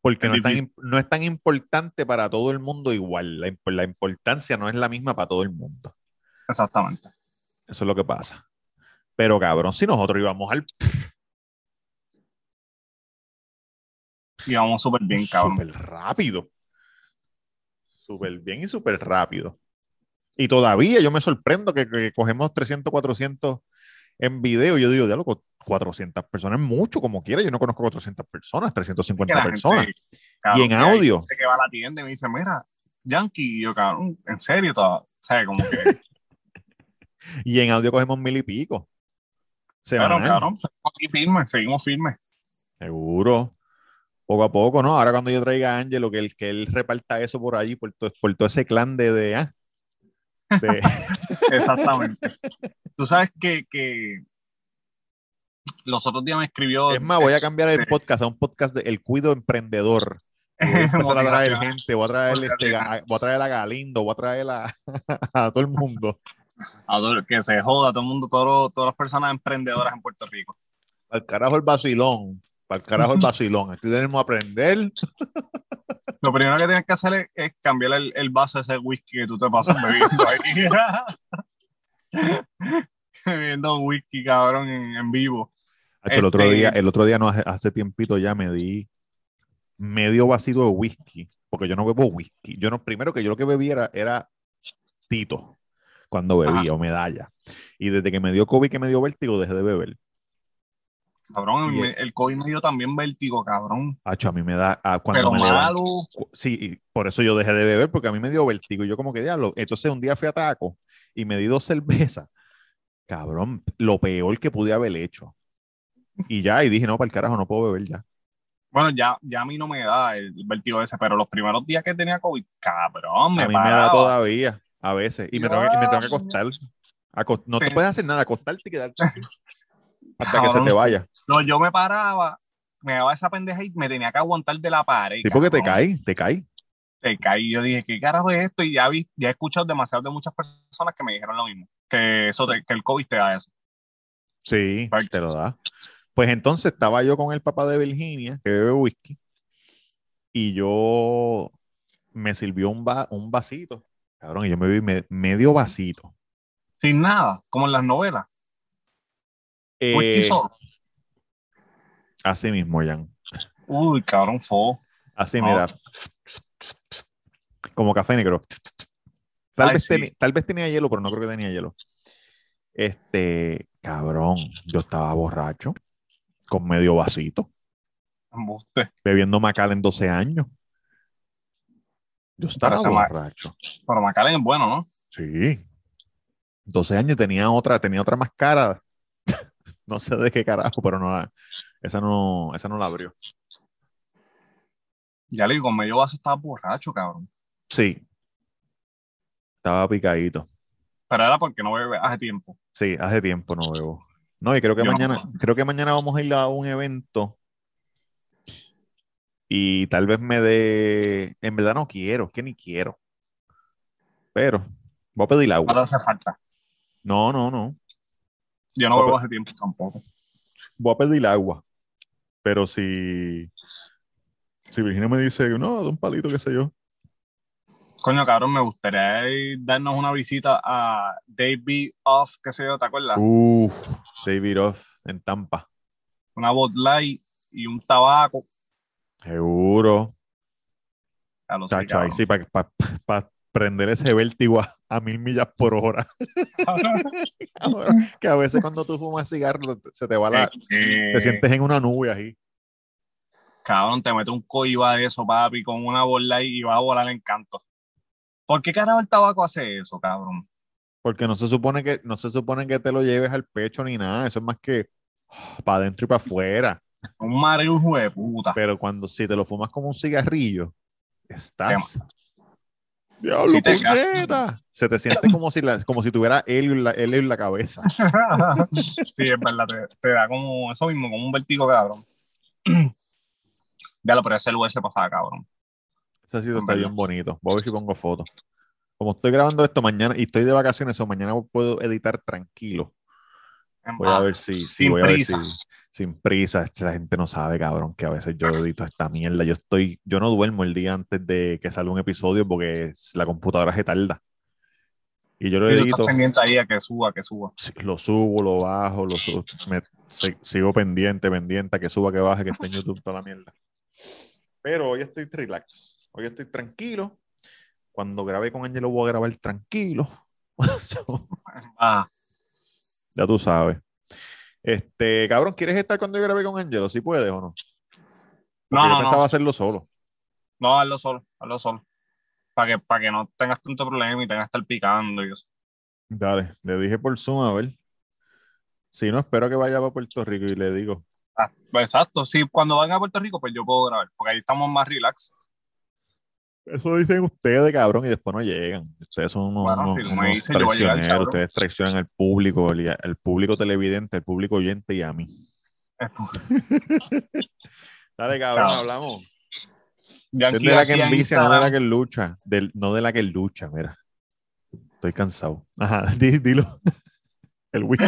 Porque Es no es, tan, difícil. im- no es tan importante para todo el mundo igual. La, imp- la importancia no es la misma para todo el mundo. Exactamente. Eso es lo que pasa. Pero cabrón, si nosotros íbamos al Y vamos súper bien, cabrón. súper rápido. Súper bien y súper rápido. Y todavía yo me sorprendo que, que cogemos 300, 400 en video. Yo digo, diálogo, 400 personas es mucho, como quiera. Yo no conozco 400 personas, 350 Que la personas. gente, Y en audio. gente que va a la tienda y me dice, mira, Yankee, yo, cabrón, en serio, todo. Sea, como que, Y en audio cogemos mil y pico. cabrón, Semanal. cabrón, seguimos firmes, seguimos firmes. Seguro. Poco a poco, ¿no? Ahora cuando yo traiga a Ángelo, que él, que él reparta eso por allí, por, to- por todo ese clan de... de, ah, de- Exactamente. Tú sabes que, que los otros días me escribió. es más, voy a este, cambiar el podcast a un podcast de El Cuido Emprendedor. Voy a traer gente, voy a traer, este, a, voy a traer a Galindo, voy a traer a, a todo el mundo. a todo- que se joda todo el mundo, todo- todas las personas emprendedoras en Puerto Rico. Al carajo el vacilón. Para el carajo el vacilón. Aquí tenemos a aprender. Lo primero que tienes que hacer es, es cambiar el, el vaso de ese whisky que tú te pasas bebiendo ahí. bebiendo whisky, cabrón, en, en vivo. Hacho, el otro Este- día, el otro día no hace, hace tiempito ya me di medio vasito de whisky, porque yo no bebo whisky. Yo no, primero que yo lo que bebía era, era Tito cuando bebía o medalla. Y desde que me dio COVID, que me dio vértigo, dejé de beber. Cabrón, el, el COVID me dio también vértigo, cabrón. Hacho, a mí me da, ah, cuando Pero me malo. cu- Sí, por eso yo dejé de beber, porque a mí me dio vértigo. Y yo como que diablo. Entonces un día fui a Taco y me di dos cervezas. Cabrón, lo peor que pude haber hecho. Y ya, y dije, no, para el carajo, no puedo beber ya. Bueno, ya, ya a mí no me da el vértigo ese, pero los primeros días que tenía COVID, cabrón, me a mí me da todavía, a veces. Y me tengo que, y me tengo que acostar. Aco- no Te- puedes hacer nada, acostarte y quedarte así. Hasta que se te vaya. No, yo me paraba me daba esa pendeja y me tenía que aguantar de la pared. Sí, porque te cae, te cae. Te caí. Yo dije, ¿qué carajo es esto? Y ya vi, ya he escuchado demasiado de muchas personas que me dijeron lo mismo. Que eso te- que el COVID te da eso. Sí, te lo da. Pues entonces estaba yo con el papá de Virginia, que bebe whisky, y yo me sirvió un, va- un vasito, cabrón, y yo me vi me- medio vasito. Sin nada, como en las novelas. Eh, así mismo, Jan. Uy, cabrón, fo. Así, mira. Como café negro. Tal, Ay, vez sí. tal vez tenía hielo, pero no creo que tenía hielo. Este, cabrón, yo estaba borracho, con medio vasito, Embuste. bebiendo Macallen en 12 años. Yo estaba borracho. Pero Macallen es bueno, ¿no? Sí. 12 años tenía otra, tenía otra más cara. no sé de qué carajo, pero no la- esa no, esa no la abrió. Ya le digo, con medio vaso estaba borracho, cabrón. Sí. Estaba picadito. Pero era porque no bebe hace tiempo. Sí, hace tiempo no bebo. No, y creo que Yo no. mañana, creo que mañana vamos a ir a un evento. Y tal vez me dé. En verdad no quiero, es que ni quiero. Pero voy a pedir agua. Ahora hace falta. No, no, no. Yo no bebo hace tiempo tampoco. Voy a pedir agua. Pero si. Si Virginia me dice, no, de un palito, qué sé yo. Coño, cabrón, me gustaría darnos una visita a David Off, qué sé yo, ¿te acuerdas? Uf, David Off en Tampa. Una Bud Light y un tabaco. Seguro. A los sé, Chacho, ahí sí, para prender ese vértigo a, a mil millas por hora. Cabrón, que a veces cuando tú fumas cigarro te- se te va la. Eh, Te sientes en una nube ahí. Cabrón, te mete un coiba de eso, papi, con una Light y vas a volar en canto. ¿Por qué carajo el tabaco hace eso, cabrón? Porque no se supone que, no se supone que te lo lleves al pecho ni nada. Eso es más que para adentro y para afuera. Un mareo de puta. Pero cuando si te lo fumas como un cigarrillo, estás. ¡Diablo, te- puñeta! Se te siente como si, la, como si tuviera helio en la, helio en la cabeza. sí, es verdad, te, te da como eso mismo, como un vertigo, cabrón. Ya lo, pero ese lugar se pasaba, cabrón. Ese sitio está bien bonito. Voy a ver si pongo fotos. Como estoy grabando esto mañana y estoy de vacaciones, o mañana puedo editar tranquilo. Voy a ver si, Sin voy a ver prisa. si sin prisa. Esta gente no sabe, cabrón, que a veces yo edito esta mierda. Yo estoy, yo no duermo el día antes de que salga un episodio porque la computadora se tarda. Y yo lo Y edito, estás pendiente ahí a que suba, que suba. sí, lo subo, lo bajo, lo subo, me- se- sigo pendiente, pendiente a que suba, que baje, que esté en YouTube toda la mierda. Pero hoy estoy relax, hoy estoy tranquilo. Cuando grabé con Angelo voy a grabar tranquilo. Ah, ya tú sabes. Este, cabrón, ¿quieres estar cuando yo grabé con Angelo? ¿Sí puedes o no? no, yo no, pensaba no. hacerlo solo. No, hazlo solo, hazlo solo. Para que, para que no tengas tanto problema y tengas que estar picando y eso. Dale, le dije por Zoom, a ver. Si no, espero que vaya para Puerto Rico y le digo. Ah, pues exacto. Sí, cuando van a Puerto Rico, pues yo puedo grabar, porque ahí estamos más relax. Eso dicen ustedes, cabrón, y después no llegan. Ustedes son unos, Bueno, unos- si unos traicioneros. Ustedes traicionan al público, al, al público televidente, al público oyente y a mí. Dale, cabrón, hablamos. Yankee Es de la que envicia, no de la que lucha. Del, no de la que lucha, mira. Estoy cansado. Ajá, di- dilo. El whisky.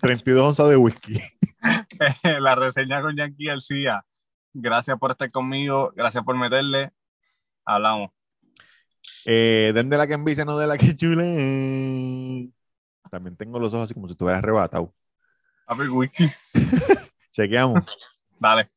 32 onzas de whisky. la reseña con Yankee García. Gracias por estar conmigo, gracias por meterle. Hablamos. Eh, den de la que envicia, no de la que chule. También tengo los ojos así como si estuviera arrebatado. Papi whisky. Chequeamos. Dale.